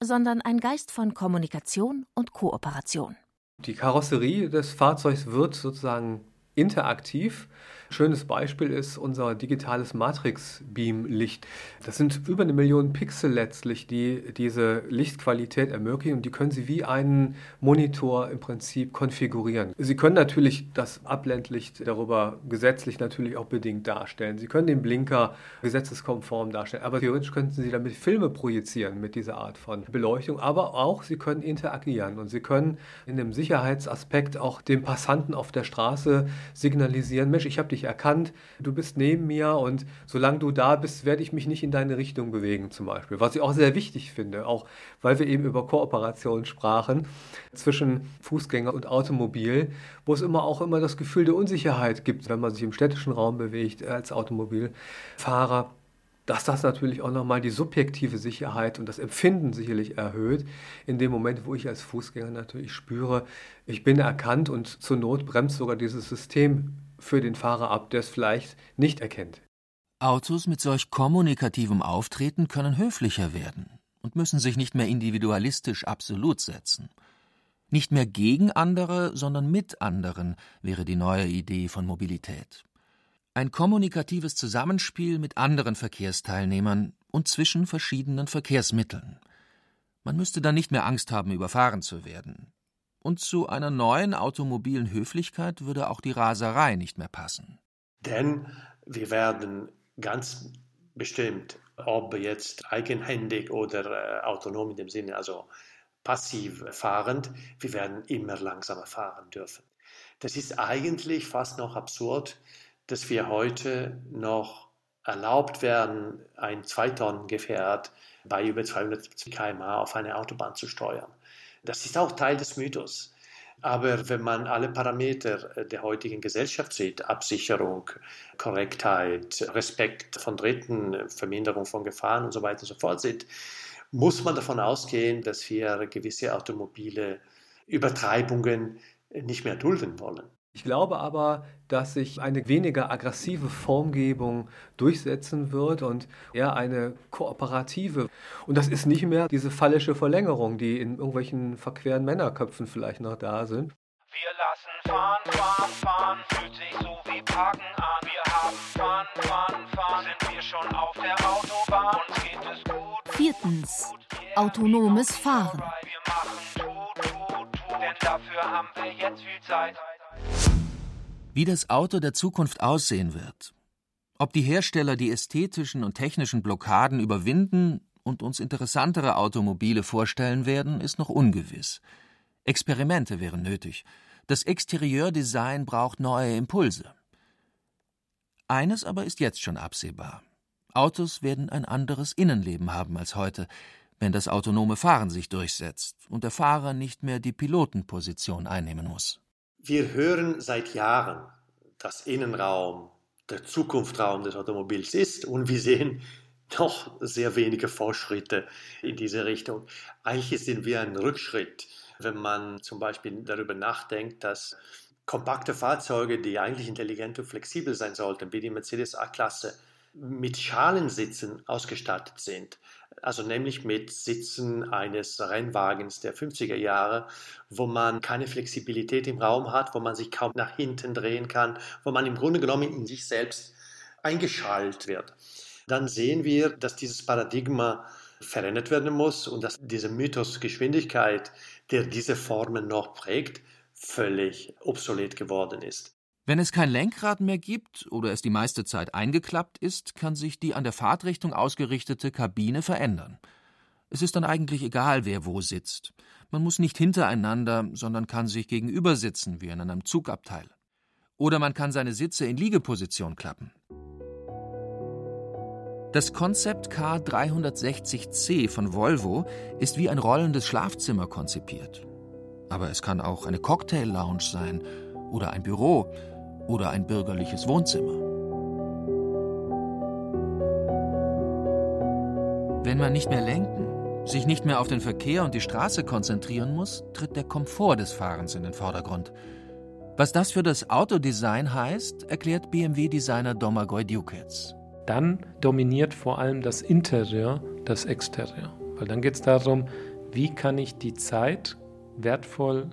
sondern ein Geist von Kommunikation und Kooperation. Die Karosserie des Fahrzeugs wird sozusagen interaktiv Schönes Beispiel ist unser digitales Matrix-Beam-Licht. Das sind über eine Million Pixel letztlich, die diese Lichtqualität ermöglichen und die können Sie wie einen Monitor im Prinzip konfigurieren. Sie können natürlich das Abblendlicht darüber gesetzlich natürlich auch bedingt darstellen. Sie können den Blinker gesetzeskonform darstellen, aber theoretisch könnten Sie damit Filme projizieren mit dieser Art von Beleuchtung, aber auch Sie können interagieren und Sie können in dem Sicherheitsaspekt auch dem Passanten auf der Straße signalisieren, Mensch, ich habe dich dich erkannt, du bist neben mir und solange du da bist, werde ich mich nicht in deine Richtung bewegen zum Beispiel. Was ich auch sehr wichtig finde, auch weil wir eben über Kooperation sprachen zwischen Fußgänger und Automobil, wo es immer auch immer das Gefühl der Unsicherheit gibt, wenn man sich im städtischen Raum bewegt als Automobilfahrer dass das natürlich auch nochmal die subjektive Sicherheit und das Empfinden sicherlich erhöht, in dem Moment, wo ich als Fußgänger natürlich spüre, ich bin erkannt und zur Not bremst sogar dieses System für den Fahrer ab, der es vielleicht nicht erkennt. Autos mit solch kommunikativem Auftreten können höflicher werden und müssen sich nicht mehr individualistisch absolut setzen. Nicht mehr gegen andere, sondern mit anderen wäre die neue Idee von Mobilität. Ein kommunikatives Zusammenspiel mit anderen Verkehrsteilnehmern und zwischen verschiedenen Verkehrsmitteln. Man müsste dann nicht mehr Angst haben, überfahren zu werden. Und zu einer neuen automobilen Höflichkeit würde auch die Raserei nicht mehr passen. Denn wir werden ganz bestimmt, ob jetzt eigenhändig oder äh, autonom in dem Sinne, also passiv fahrend, wir werden immer langsamer fahren dürfen. Das ist eigentlich fast noch absurd, dass wir heute noch erlaubt werden, ein 2-Tonnen-Gefährt bei über 270 km/h auf eine Autobahn zu steuern. Das ist auch Teil des Mythos. Aber wenn man alle Parameter äh, der heutigen Gesellschaft sieht, Absicherung, Korrektheit, Respekt von Dritten, Verminderung von Gefahren und so weiter und so fort sieht, muss man davon ausgehen, dass wir gewisse automobile Übertreibungen nicht mehr dulden wollen. Ich glaube aber, dass sich eine weniger aggressive Formgebung durchsetzen wird und eher eine kooperative. Und das ist nicht mehr diese fallische Verlängerung, die in irgendwelchen verqueren Männerköpfen vielleicht noch da sind. Wir lassen fahren, fahren, fahren, fühlt sich so wie Parken an. Wir haben fahren, fahren, fahren, sind wir schon auf der Autobahn, uns geht es gut. Viertens. Autonomes Fahren. Wir machen tut, tut, tut, denn dafür haben wir jetzt viel Zeit. Wie das Auto der Zukunft aussehen wird, ob die Hersteller die ästhetischen und technischen Blockaden überwinden und uns interessantere Automobile vorstellen werden, ist noch ungewiss. Experimente wären nötig. Das Exterieurdesign braucht neue Impulse. Eines aber ist jetzt schon absehbar. Autos werden ein anderes Innenleben haben als heute, wenn das autonome Fahren sich durchsetzt und der Fahrer nicht mehr die Pilotenposition einnehmen muss. Wir hören seit Jahren, dass Innenraum der Zukunftsraum des Automobils ist und wir sehen noch sehr wenige Fortschritte in diese Richtung. Eigentlich sind wir ein Rückschritt, wenn man zum Beispiel darüber nachdenkt, dass kompakte Fahrzeuge, die eigentlich intelligent und flexibel sein sollten, wie die Mercedes A-Klasse, mit Schalensitzen ausgestattet sind. Also nämlich mit Sitzen eines Rennwagens der 50er Jahre, wo man keine Flexibilität im Raum hat, wo man sich kaum nach hinten drehen kann, wo man im Grunde genommen in sich selbst eingeschaltet wird. Dann sehen wir, dass dieses Paradigma verändert werden muss und dass dieser Mythos Geschwindigkeit, der diese Formen noch prägt, völlig obsolet geworden ist. Wenn es kein Lenkrad mehr gibt oder es die meiste Zeit eingeklappt ist, kann sich die an der Fahrtrichtung ausgerichtete Kabine verändern. Es ist dann eigentlich egal, wer wo sitzt. Man muss nicht hintereinander, sondern kann sich gegenüber sitzen, wie in einem Zugabteil. Oder man kann seine Sitze in Liegeposition klappen. Das Concept K360C von Volvo ist wie ein rollendes Schlafzimmer konzipiert. Aber es kann auch eine Cocktail-Lounge sein oder ein Büro oder ein bürgerliches Wohnzimmer. Wenn man nicht mehr lenken, sich nicht mehr auf den Verkehr und die Straße konzentrieren muss, tritt der Komfort des Fahrens in den Vordergrund. Was das für das Autodesign heißt, erklärt BMW-Designer Domagoj Dukets. Dann dominiert vor allem das Interieur das Exterieur. Weil dann geht es darum, wie kann ich die Zeit wertvoll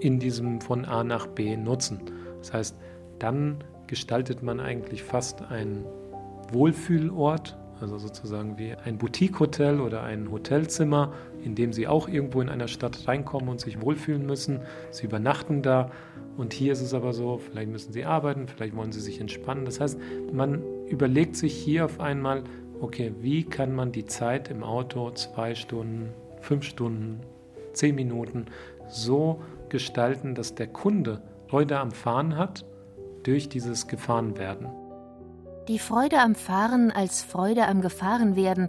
in diesem von A nach B nutzen. Das heißt, dann gestaltet man eigentlich fast einen Wohlfühlort, also sozusagen wie ein Boutique-Hotel oder ein Hotelzimmer, in dem Sie auch irgendwo in einer Stadt reinkommen und sich wohlfühlen müssen. Sie übernachten da und hier ist es aber so, vielleicht müssen Sie arbeiten, vielleicht wollen Sie sich entspannen. Das heißt, man überlegt sich hier auf einmal, okay, wie kann man die Zeit im Auto zwei Stunden, fünf Stunden, zehn Minuten so gestalten, dass der Kunde Freude am Fahren hat durch dieses Gefahrenwerden. Die Freude am Fahren als Freude am Gefahrenwerden,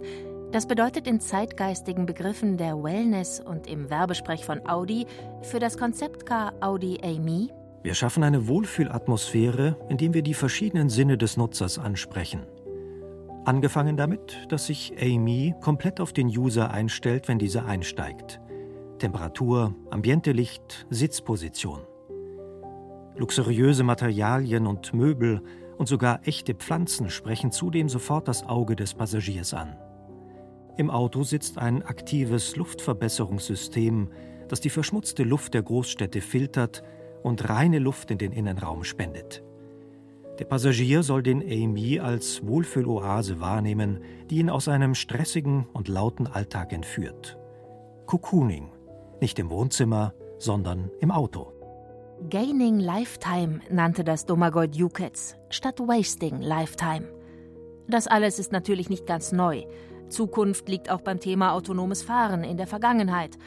das bedeutet in zeitgeistigen Begriffen der Wellness und im Werbesprech von Audi für das Konzeptcar Audi AMI. Wir schaffen eine Wohlfühlatmosphäre, indem wir die verschiedenen Sinne des Nutzers ansprechen. Angefangen damit, dass sich AMI komplett auf den User einstellt, wenn dieser einsteigt. Temperatur, Ambientelicht, Sitzposition. Luxuriöse Materialien und Möbel und sogar echte Pflanzen sprechen zudem sofort das Auge des Passagiers an. Im Auto sitzt ein aktives Luftverbesserungssystem, das die verschmutzte Luft der Großstädte filtert und reine Luft in den Innenraum spendet. Der Passagier soll den AMI als Wohlfühloase wahrnehmen, die ihn aus einem stressigen und lauten Alltag entführt. Cocooning, nicht im Wohnzimmer, sondern im Auto. Gaining Lifetime nannte das Domagoj Dukets statt Wasting Lifetime. Das alles ist natürlich nicht ganz neu. Zukunft liegt auch beim Thema autonomes Fahren in der Vergangenheit.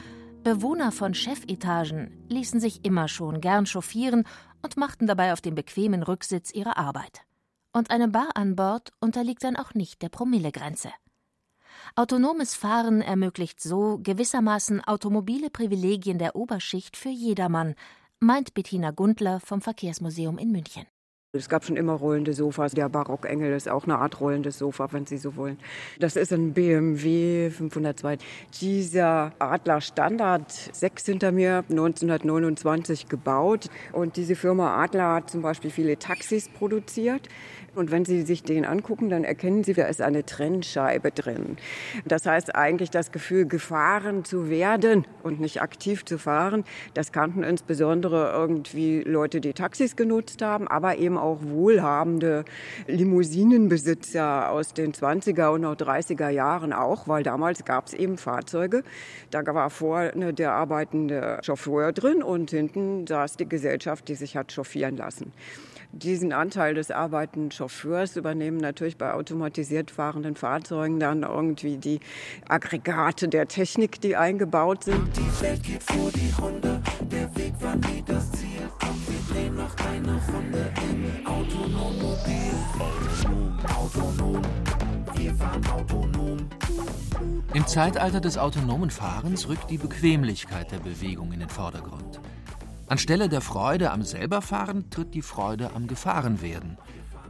Bewohner von Chefetagen ließen sich immer schon gern chauffieren und machten dabei auf dem bequemen Rücksitz ihre Arbeit. Und eine Bar an Bord unterliegt dann auch nicht der Promillegrenze. Autonomes Fahren ermöglicht so gewissermaßen automobile Privilegien der Oberschicht für jedermann, meint Bettina Gundler vom Verkehrsmuseum in München. Es gab schon immer rollende Sofas. Der Barockengel ist auch eine Art rollendes Sofa, wenn Sie so wollen. Das ist ein BMW 502. Dieser Adler Standard 6 hinter mir, 1929 gebaut. Und diese Firma Adler hat zum Beispiel viele Taxis produziert. Und wenn Sie sich den angucken, dann erkennen Sie, da ist eine Trennscheibe drin. Das heißt eigentlich das Gefühl, gefahren zu werden und nicht aktiv zu fahren. Das kannten insbesondere irgendwie Leute, die Taxis genutzt haben, aber eben auch wohlhabende Limousinenbesitzer aus den 20er und auch 30er Jahren auch, weil damals gab es eben Fahrzeuge. Da war vorne der arbeitende Chauffeur drin und hinten saß die Gesellschaft, die sich hat chauffieren lassen. Diesen Anteil des arbeitenden Chauffeurs übernehmen natürlich bei automatisiert fahrenden Fahrzeugen dann irgendwie die Aggregate der Technik, die eingebaut sind. Die Welt geht vor die Hunde, der Weg war nie das Ziel. Und wir drehen noch eine Runde im Autonommobil. Autonom, wir fahren autonom. Im Zeitalter des autonomen Fahrens rückt die Bequemlichkeit der Bewegung in den Vordergrund. Anstelle der Freude am Selberfahren tritt die Freude am Gefahrenwerden.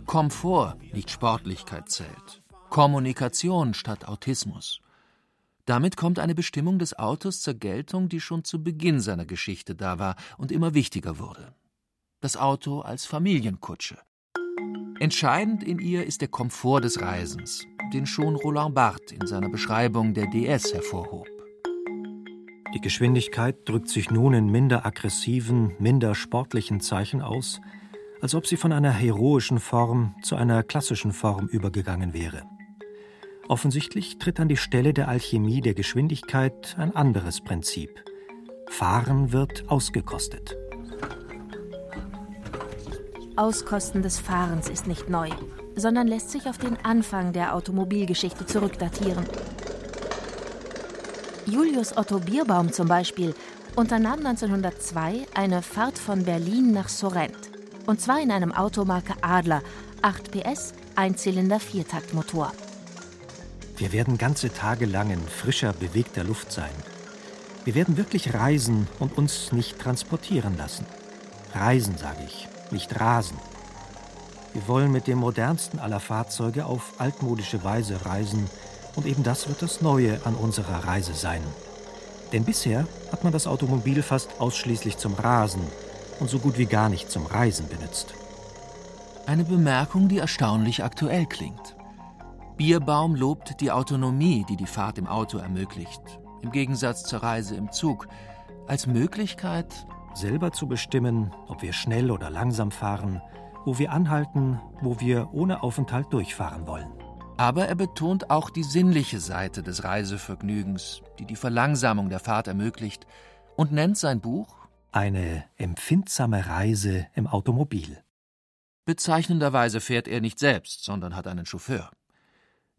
Komfort, nicht Sportlichkeit zählt. Kommunikation statt Autismus. Damit kommt eine Bestimmung des Autos zur Geltung, die schon zu Beginn seiner Geschichte da war und immer wichtiger wurde. Das Auto als Familienkutsche. Entscheidend in ihr ist der Komfort des Reisens, den schon Roland Barthes in seiner Beschreibung der DS hervorhob. Die Geschwindigkeit drückt sich nun in minder aggressiven, minder sportlichen Zeichen aus, als ob sie von einer heroischen Form zu einer klassischen Form übergegangen wäre. Offensichtlich tritt an die Stelle der Alchemie der Geschwindigkeit ein anderes Prinzip. Fahren wird ausgekostet. Auskosten des Fahrens ist nicht neu, sondern lässt sich auf den Anfang der Automobilgeschichte zurückdatieren. Julius Otto Bierbaum zum Beispiel unternahm 1902 eine Fahrt von Berlin nach Sorrent. Und zwar in einem Automarke Adler, 8 PS, Einzylinder Viertaktmotor. Wir werden ganze Tage lang in frischer, bewegter Luft sein. Wir werden wirklich reisen und uns nicht transportieren lassen. Reisen, sage ich, nicht rasen. Wir wollen mit dem modernsten aller Fahrzeuge auf altmodische Weise reisen und eben das wird das Neue an unserer Reise sein. Denn bisher hat man das Automobil fast ausschließlich zum Rasen und so gut wie gar nicht zum Reisen benutzt. Eine Bemerkung, die erstaunlich aktuell klingt. Bierbaum lobt die Autonomie, die die Fahrt im Auto ermöglicht, im Gegensatz zur Reise im Zug, als Möglichkeit, selber zu bestimmen, ob wir schnell oder langsam fahren, wo wir anhalten, wo wir ohne Aufenthalt durchfahren wollen. Aber er betont auch die sinnliche Seite des Reisevergnügens, die die Verlangsamung der Fahrt ermöglicht, und nennt sein Buch Eine empfindsame Reise im Automobil. Bezeichnenderweise fährt er nicht selbst, sondern hat einen Chauffeur.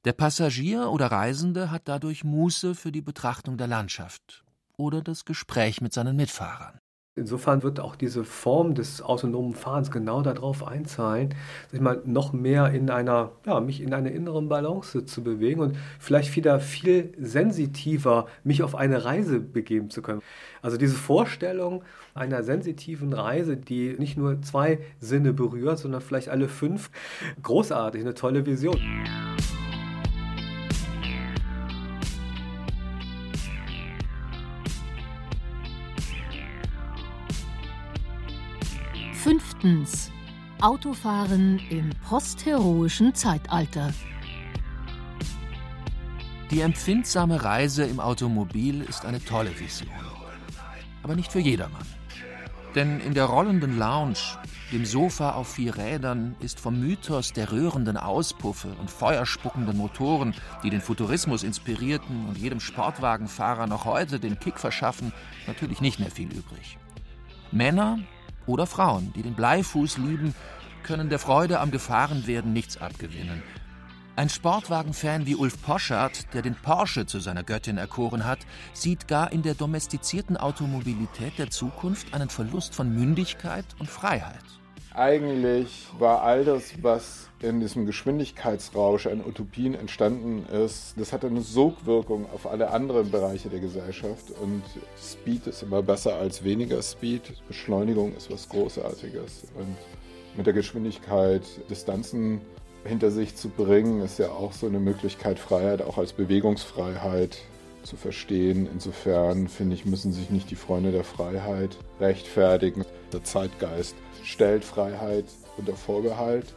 Der Passagier oder Reisende hat dadurch Muße für die Betrachtung der Landschaft oder das Gespräch mit seinen Mitfahrern. Insofern wird auch diese Form des autonomen Fahrens genau darauf einzahlen, sich mal noch mehr in einer, ja, mich in einer inneren Balance zu bewegen und vielleicht wieder viel sensitiver mich auf eine Reise begeben zu können. Also diese Vorstellung einer sensitiven Reise, die nicht nur zwei Sinne berührt, sondern vielleicht alle fünf, großartig, eine tolle Vision. Fünftens. Autofahren im postheroischen Zeitalter. Die empfindsame Reise im Automobil ist eine tolle Vision. Aber nicht für jedermann. Denn in der rollenden Lounge, dem Sofa auf vier Rädern, ist vom Mythos der rührenden Auspuffe und feuerspuckenden Motoren, die den Futurismus inspirierten und jedem Sportwagenfahrer noch heute den Kick verschaffen, natürlich nicht mehr viel übrig. Männer oder Frauen, die den Bleifuß lieben, können der Freude am Gefahrenwerden nichts abgewinnen. Ein Sportwagenfan wie Ulf Poschardt, der den Porsche zu seiner Göttin erkoren hat, sieht gar in der domestizierten Automobilität der Zukunft einen Verlust von Mündigkeit und Freiheit. Eigentlich war all das, was in diesem Geschwindigkeitsrausch an Utopien entstanden ist, das hatte eine Sogwirkung auf alle anderen Bereiche der Gesellschaft. Und Speed ist immer besser als weniger Speed. Beschleunigung ist was Großartiges. Und mit der Geschwindigkeit Distanzen hinter sich zu bringen, ist ja auch so eine Möglichkeit, Freiheit auch als Bewegungsfreiheit zu verstehen. Insofern finde ich, müssen sich nicht die Freunde der Freiheit rechtfertigen. Der Zeitgeist stellt Freiheit unter Vorbehalt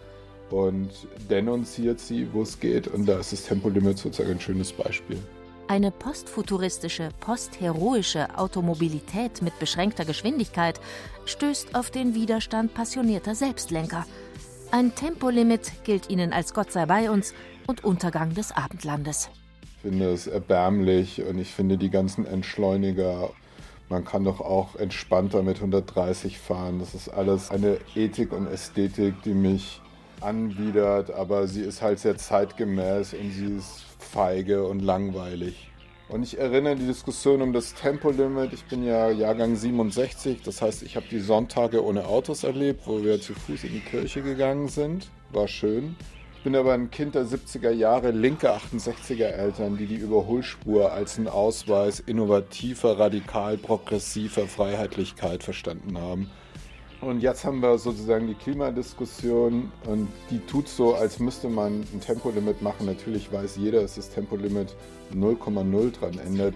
und denunziert sie, wo es geht. Und da ist das Tempolimit sozusagen ein schönes Beispiel. Eine postfuturistische, postheroische Automobilität mit beschränkter Geschwindigkeit stößt auf den Widerstand passionierter Selbstlenker. Ein Tempolimit gilt ihnen als Gott sei bei uns und Untergang des Abendlandes. Ich finde es erbärmlich und ich finde die ganzen Entschleuniger man kann doch auch entspannter mit 130 fahren. Das ist alles eine Ethik und Ästhetik, die mich anwidert, aber sie ist halt sehr zeitgemäß und sie ist feige und langweilig. Und ich erinnere die Diskussion um das Tempolimit. Ich bin ja Jahrgang 67, das heißt, ich habe die Sonntage ohne Autos erlebt, wo wir zu Fuß in die Kirche gegangen sind. War schön. Ich bin aber ein Kind der 70er Jahre, linke 68er Eltern, die die Überholspur als einen Ausweis innovativer, radikal progressiver Freiheitlichkeit verstanden haben. Und jetzt haben wir sozusagen die Klimadiskussion und die tut so, als müsste man ein Tempolimit machen. Natürlich weiß jeder, dass das Tempolimit 0,0 dran ändert.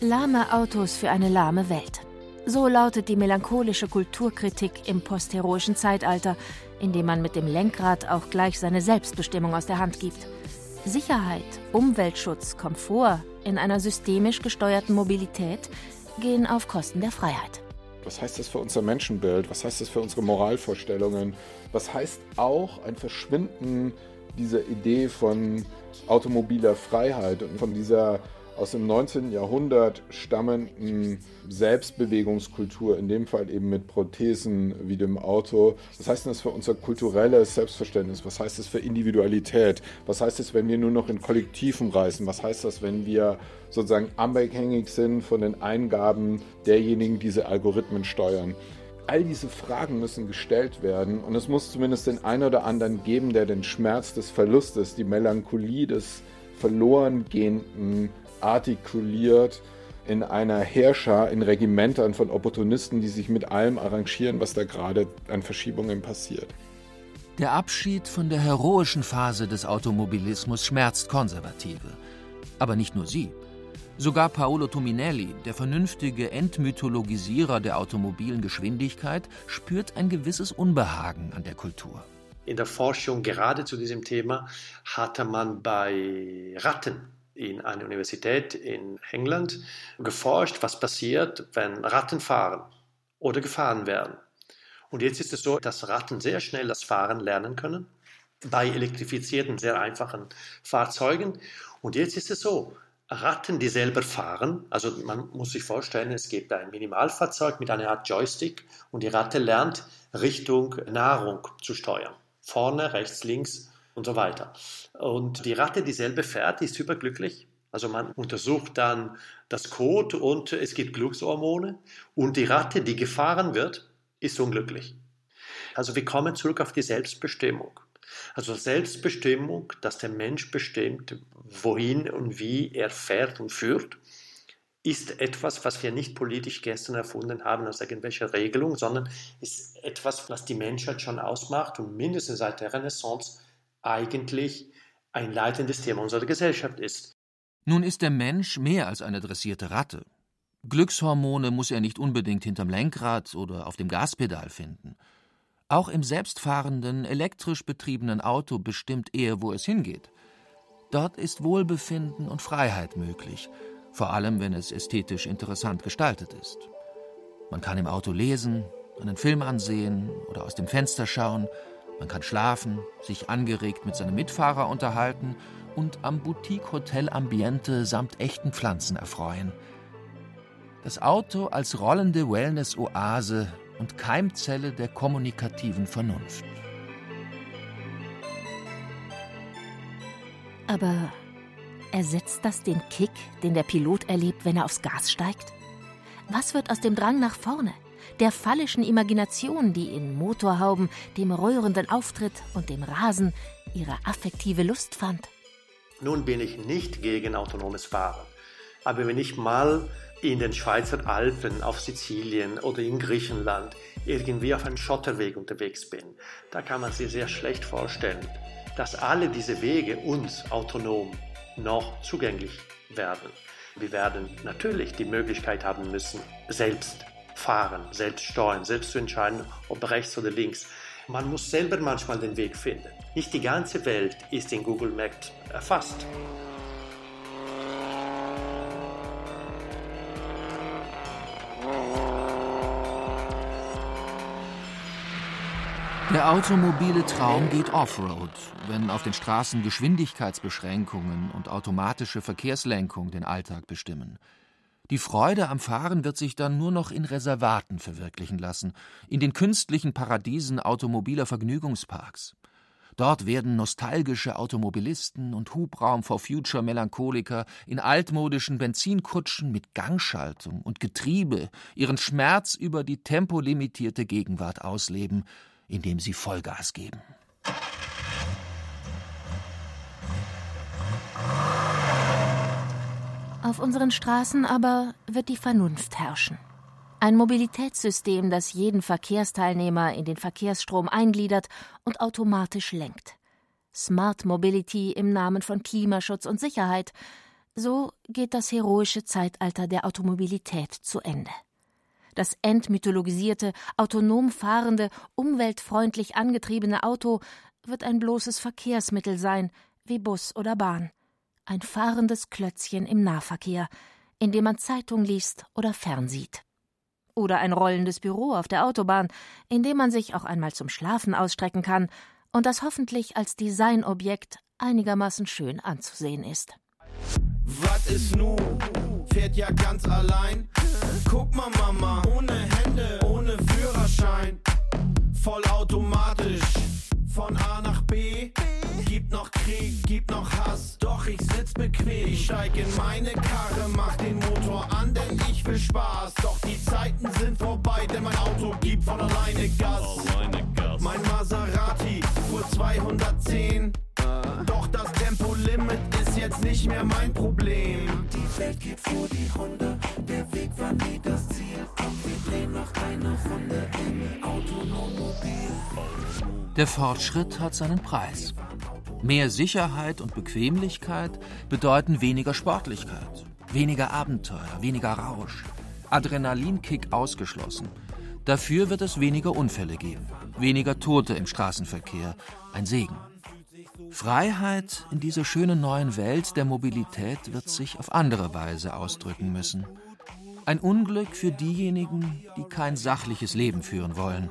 Lahme Autos für eine lahme Welt. So lautet die melancholische Kulturkritik im postheroischen Zeitalter, in dem man mit dem Lenkrad auch gleich seine Selbstbestimmung aus der Hand gibt. Sicherheit, Umweltschutz, Komfort in einer systemisch gesteuerten Mobilität gehen auf Kosten der Freiheit. Was heißt das für unser Menschenbild? Was heißt das für unsere Moralvorstellungen? Was heißt auch ein Verschwinden dieser Idee von automobiler Freiheit und von dieser aus dem 19. Jahrhundert stammenden Selbstbewegungskultur, in dem Fall eben mit Prothesen wie dem Auto. Was heißt das für unser kulturelles Selbstverständnis? Was heißt das für Individualität? Was heißt das, wenn wir nur noch in Kollektiven reisen? Was heißt das, wenn wir sozusagen abhängig sind von den Eingaben derjenigen, die diese Algorithmen steuern? All diese Fragen müssen gestellt werden und es muss zumindest den einen oder anderen geben, der den Schmerz des Verlustes, die Melancholie des verloren gehenden artikuliert in einer Heerschar, in Regimentern von Opportunisten, die sich mit allem arrangieren, was da gerade an Verschiebungen passiert. Der Abschied von der heroischen Phase des Automobilismus schmerzt Konservative. Aber nicht nur sie. Sogar Paolo Tominelli, der vernünftige Entmythologisierer der automobilen Geschwindigkeit, spürt ein gewisses Unbehagen an der Kultur. In der Forschung gerade zu diesem Thema hatte man bei Ratten in einer Universität in England geforscht, was passiert, wenn Ratten fahren oder gefahren werden. Und jetzt ist es so, dass Ratten sehr schnell das Fahren lernen können bei elektrifizierten, sehr einfachen Fahrzeugen. Und jetzt ist es so, Ratten, die selber fahren, also man muss sich vorstellen, es gibt ein Minimalfahrzeug mit einer Art Joystick und die Ratte lernt Richtung Nahrung zu steuern. Vorne, rechts, links und so weiter. Und die Ratte, die selber fährt, ist überglücklich. Also man untersucht dann das Code und es gibt Glückshormone. Und die Ratte, die gefahren wird, ist unglücklich. Also wir kommen zurück auf die Selbstbestimmung. Also Selbstbestimmung, dass der Mensch bestimmt, wohin und wie er fährt und führt, ist etwas, was wir nicht politisch gestern erfunden haben aus irgendwelcher Regelung, sondern ist etwas, was die Menschheit schon ausmacht und mindestens seit der Renaissance eigentlich ein leitendes Thema unserer Gesellschaft ist. Nun ist der Mensch mehr als eine dressierte Ratte. Glückshormone muss er nicht unbedingt hinterm Lenkrad oder auf dem Gaspedal finden. Auch im selbstfahrenden, elektrisch betriebenen Auto bestimmt er, wo es hingeht. Dort ist Wohlbefinden und Freiheit möglich, vor allem wenn es ästhetisch interessant gestaltet ist. Man kann im Auto lesen, einen Film ansehen oder aus dem Fenster schauen, man kann schlafen, sich angeregt mit seinem Mitfahrer unterhalten und am Boutique-Hotel Ambiente samt echten Pflanzen erfreuen. Das Auto als rollende Wellness-Oase und Keimzelle der kommunikativen Vernunft. Aber ersetzt das den Kick, den der Pilot erlebt, wenn er aufs Gas steigt? Was wird aus dem Drang nach vorne? Der phallischen Imagination, die in Motorhauben, dem rührenden Auftritt und dem Rasen ihre affektive Lust fand. Nun bin ich nicht gegen autonomes Fahren, aber wenn ich mal in den Schweizer Alpen, auf Sizilien oder in Griechenland irgendwie auf einem Schotterweg unterwegs bin, da kann man sich sehr schlecht vorstellen, dass alle diese Wege uns autonom noch zugänglich werden. Wir werden natürlich die Möglichkeit haben müssen, selbst fahren, selbst steuern, selbst zu entscheiden, ob rechts oder links. Man muss selber manchmal den Weg finden. Nicht die ganze Welt ist in Google Maps erfasst. Der automobile Traum geht Offroad, wenn auf den Straßen Geschwindigkeitsbeschränkungen und automatische Verkehrslenkung den Alltag bestimmen. Die Freude am Fahren wird sich dann nur noch in Reservaten verwirklichen lassen, in den künstlichen Paradiesen automobiler Vergnügungsparks. Dort werden nostalgische Automobilisten und Hubraum for Future Melancholiker in altmodischen Benzinkutschen mit Gangschaltung und Getriebe ihren Schmerz über die tempolimitierte Gegenwart ausleben, indem sie Vollgas geben. Auf unseren Straßen aber wird die Vernunft herrschen. Ein Mobilitätssystem, das jeden Verkehrsteilnehmer in den Verkehrsstrom eingliedert und automatisch lenkt. Smart Mobility im Namen von Klimaschutz und Sicherheit. So geht das heroische Zeitalter der Automobilität zu Ende. Das entmythologisierte, autonom fahrende, umweltfreundlich angetriebene Auto wird ein bloßes Verkehrsmittel sein, wie Bus oder Bahn. Ein fahrendes Klötzchen im Nahverkehr, in dem man Zeitung liest oder fernsieht. Oder ein rollendes Büro auf der Autobahn, in dem man sich auch einmal zum Schlafen ausstrecken kann und das hoffentlich als Designobjekt einigermaßen schön anzusehen ist. Was ist nu? Fährt ja ganz allein. Guck mal, Mama, ohne Hände, ohne Führerschein. Vollautomatisch, von A nach B. Gibt noch Krieg, gibt noch Hass, doch ich sitz bequem. Ich steig in meine Karre, mach den Motor an, denn ich will Spaß. Doch die Zeiten sind vorbei, denn mein Auto gibt von alleine Gas. Mein Maserati fuhr 210. Doch das Tempolimit ist jetzt nicht mehr mein Problem. Die Welt geht vor die Hunde, der Weg war nie das Ziel. Und wir drehen noch eine Runde im Autonomobil. Der Fortschritt hat seinen Preis. Mehr Sicherheit und Bequemlichkeit bedeuten weniger Sportlichkeit, weniger Abenteuer, weniger Rausch. Adrenalinkick ausgeschlossen. Dafür wird es weniger Unfälle geben, weniger Tote im Straßenverkehr. Ein Segen. Freiheit in dieser schönen neuen Welt der Mobilität wird sich auf andere Weise ausdrücken müssen. Ein Unglück für diejenigen, die kein sachliches Leben führen wollen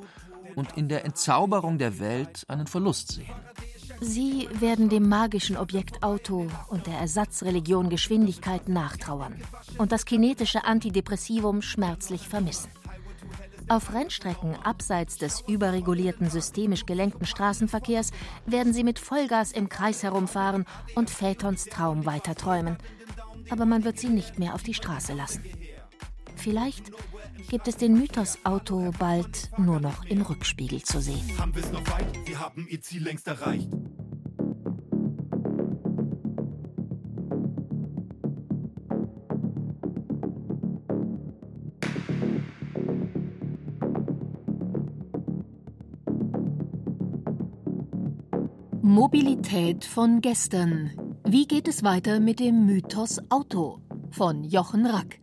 und in der Entzauberung der Welt einen Verlust sehen. Sie werden dem magischen Objekt Auto und der Ersatzreligion Geschwindigkeit nachtrauern und das kinetische Antidepressivum schmerzlich vermissen. Auf Rennstrecken abseits des überregulierten systemisch gelenkten Straßenverkehrs werden sie mit Vollgas im Kreis herumfahren und Phaetons Traum weiterträumen. Aber man wird sie nicht mehr auf die Straße lassen. Vielleicht gibt es den Mythos Auto bald nur noch im Rückspiegel zu sehen. Haben wir's noch weit? Wir haben ihr Ziel längst erreicht. Mobilität von gestern. Wie geht es weiter mit dem Mythos Auto? Von Jochen Rack.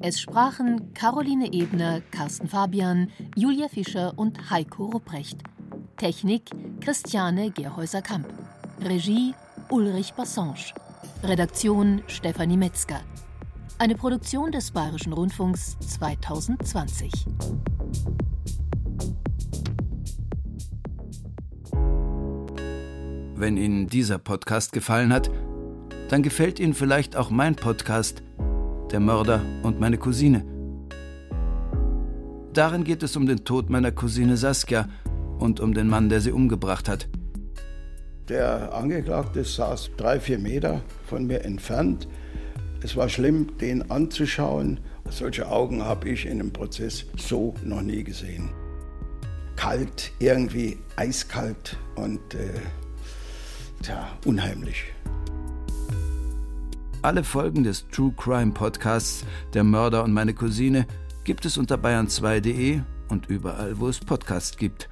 Es sprachen Caroline Ebner, Carsten Fabian, Julia Fischer und Heiko Rupprecht. Technik Christiane Gerhäuser-Kamp. Regie Ulrich Bassange. Redaktion Stefanie Metzger. Eine Produktion des Bayerischen Rundfunks 2020. Wenn Ihnen dieser Podcast gefallen hat, dann gefällt Ihnen vielleicht auch mein Podcast Der Mörder und meine Cousine. Darin geht es um den Tod meiner Cousine Saskia und um den Mann, der sie umgebracht hat. Der Angeklagte saß drei, vier Meter von mir entfernt. Es war schlimm, den anzuschauen. Solche Augen habe ich in einem Prozess so noch nie gesehen. Kalt, irgendwie eiskalt und äh, tja, unheimlich. Alle Folgen des True Crime Podcasts Der Mörder und meine Cousine gibt es unter bayern2.de und überall, wo es Podcasts gibt.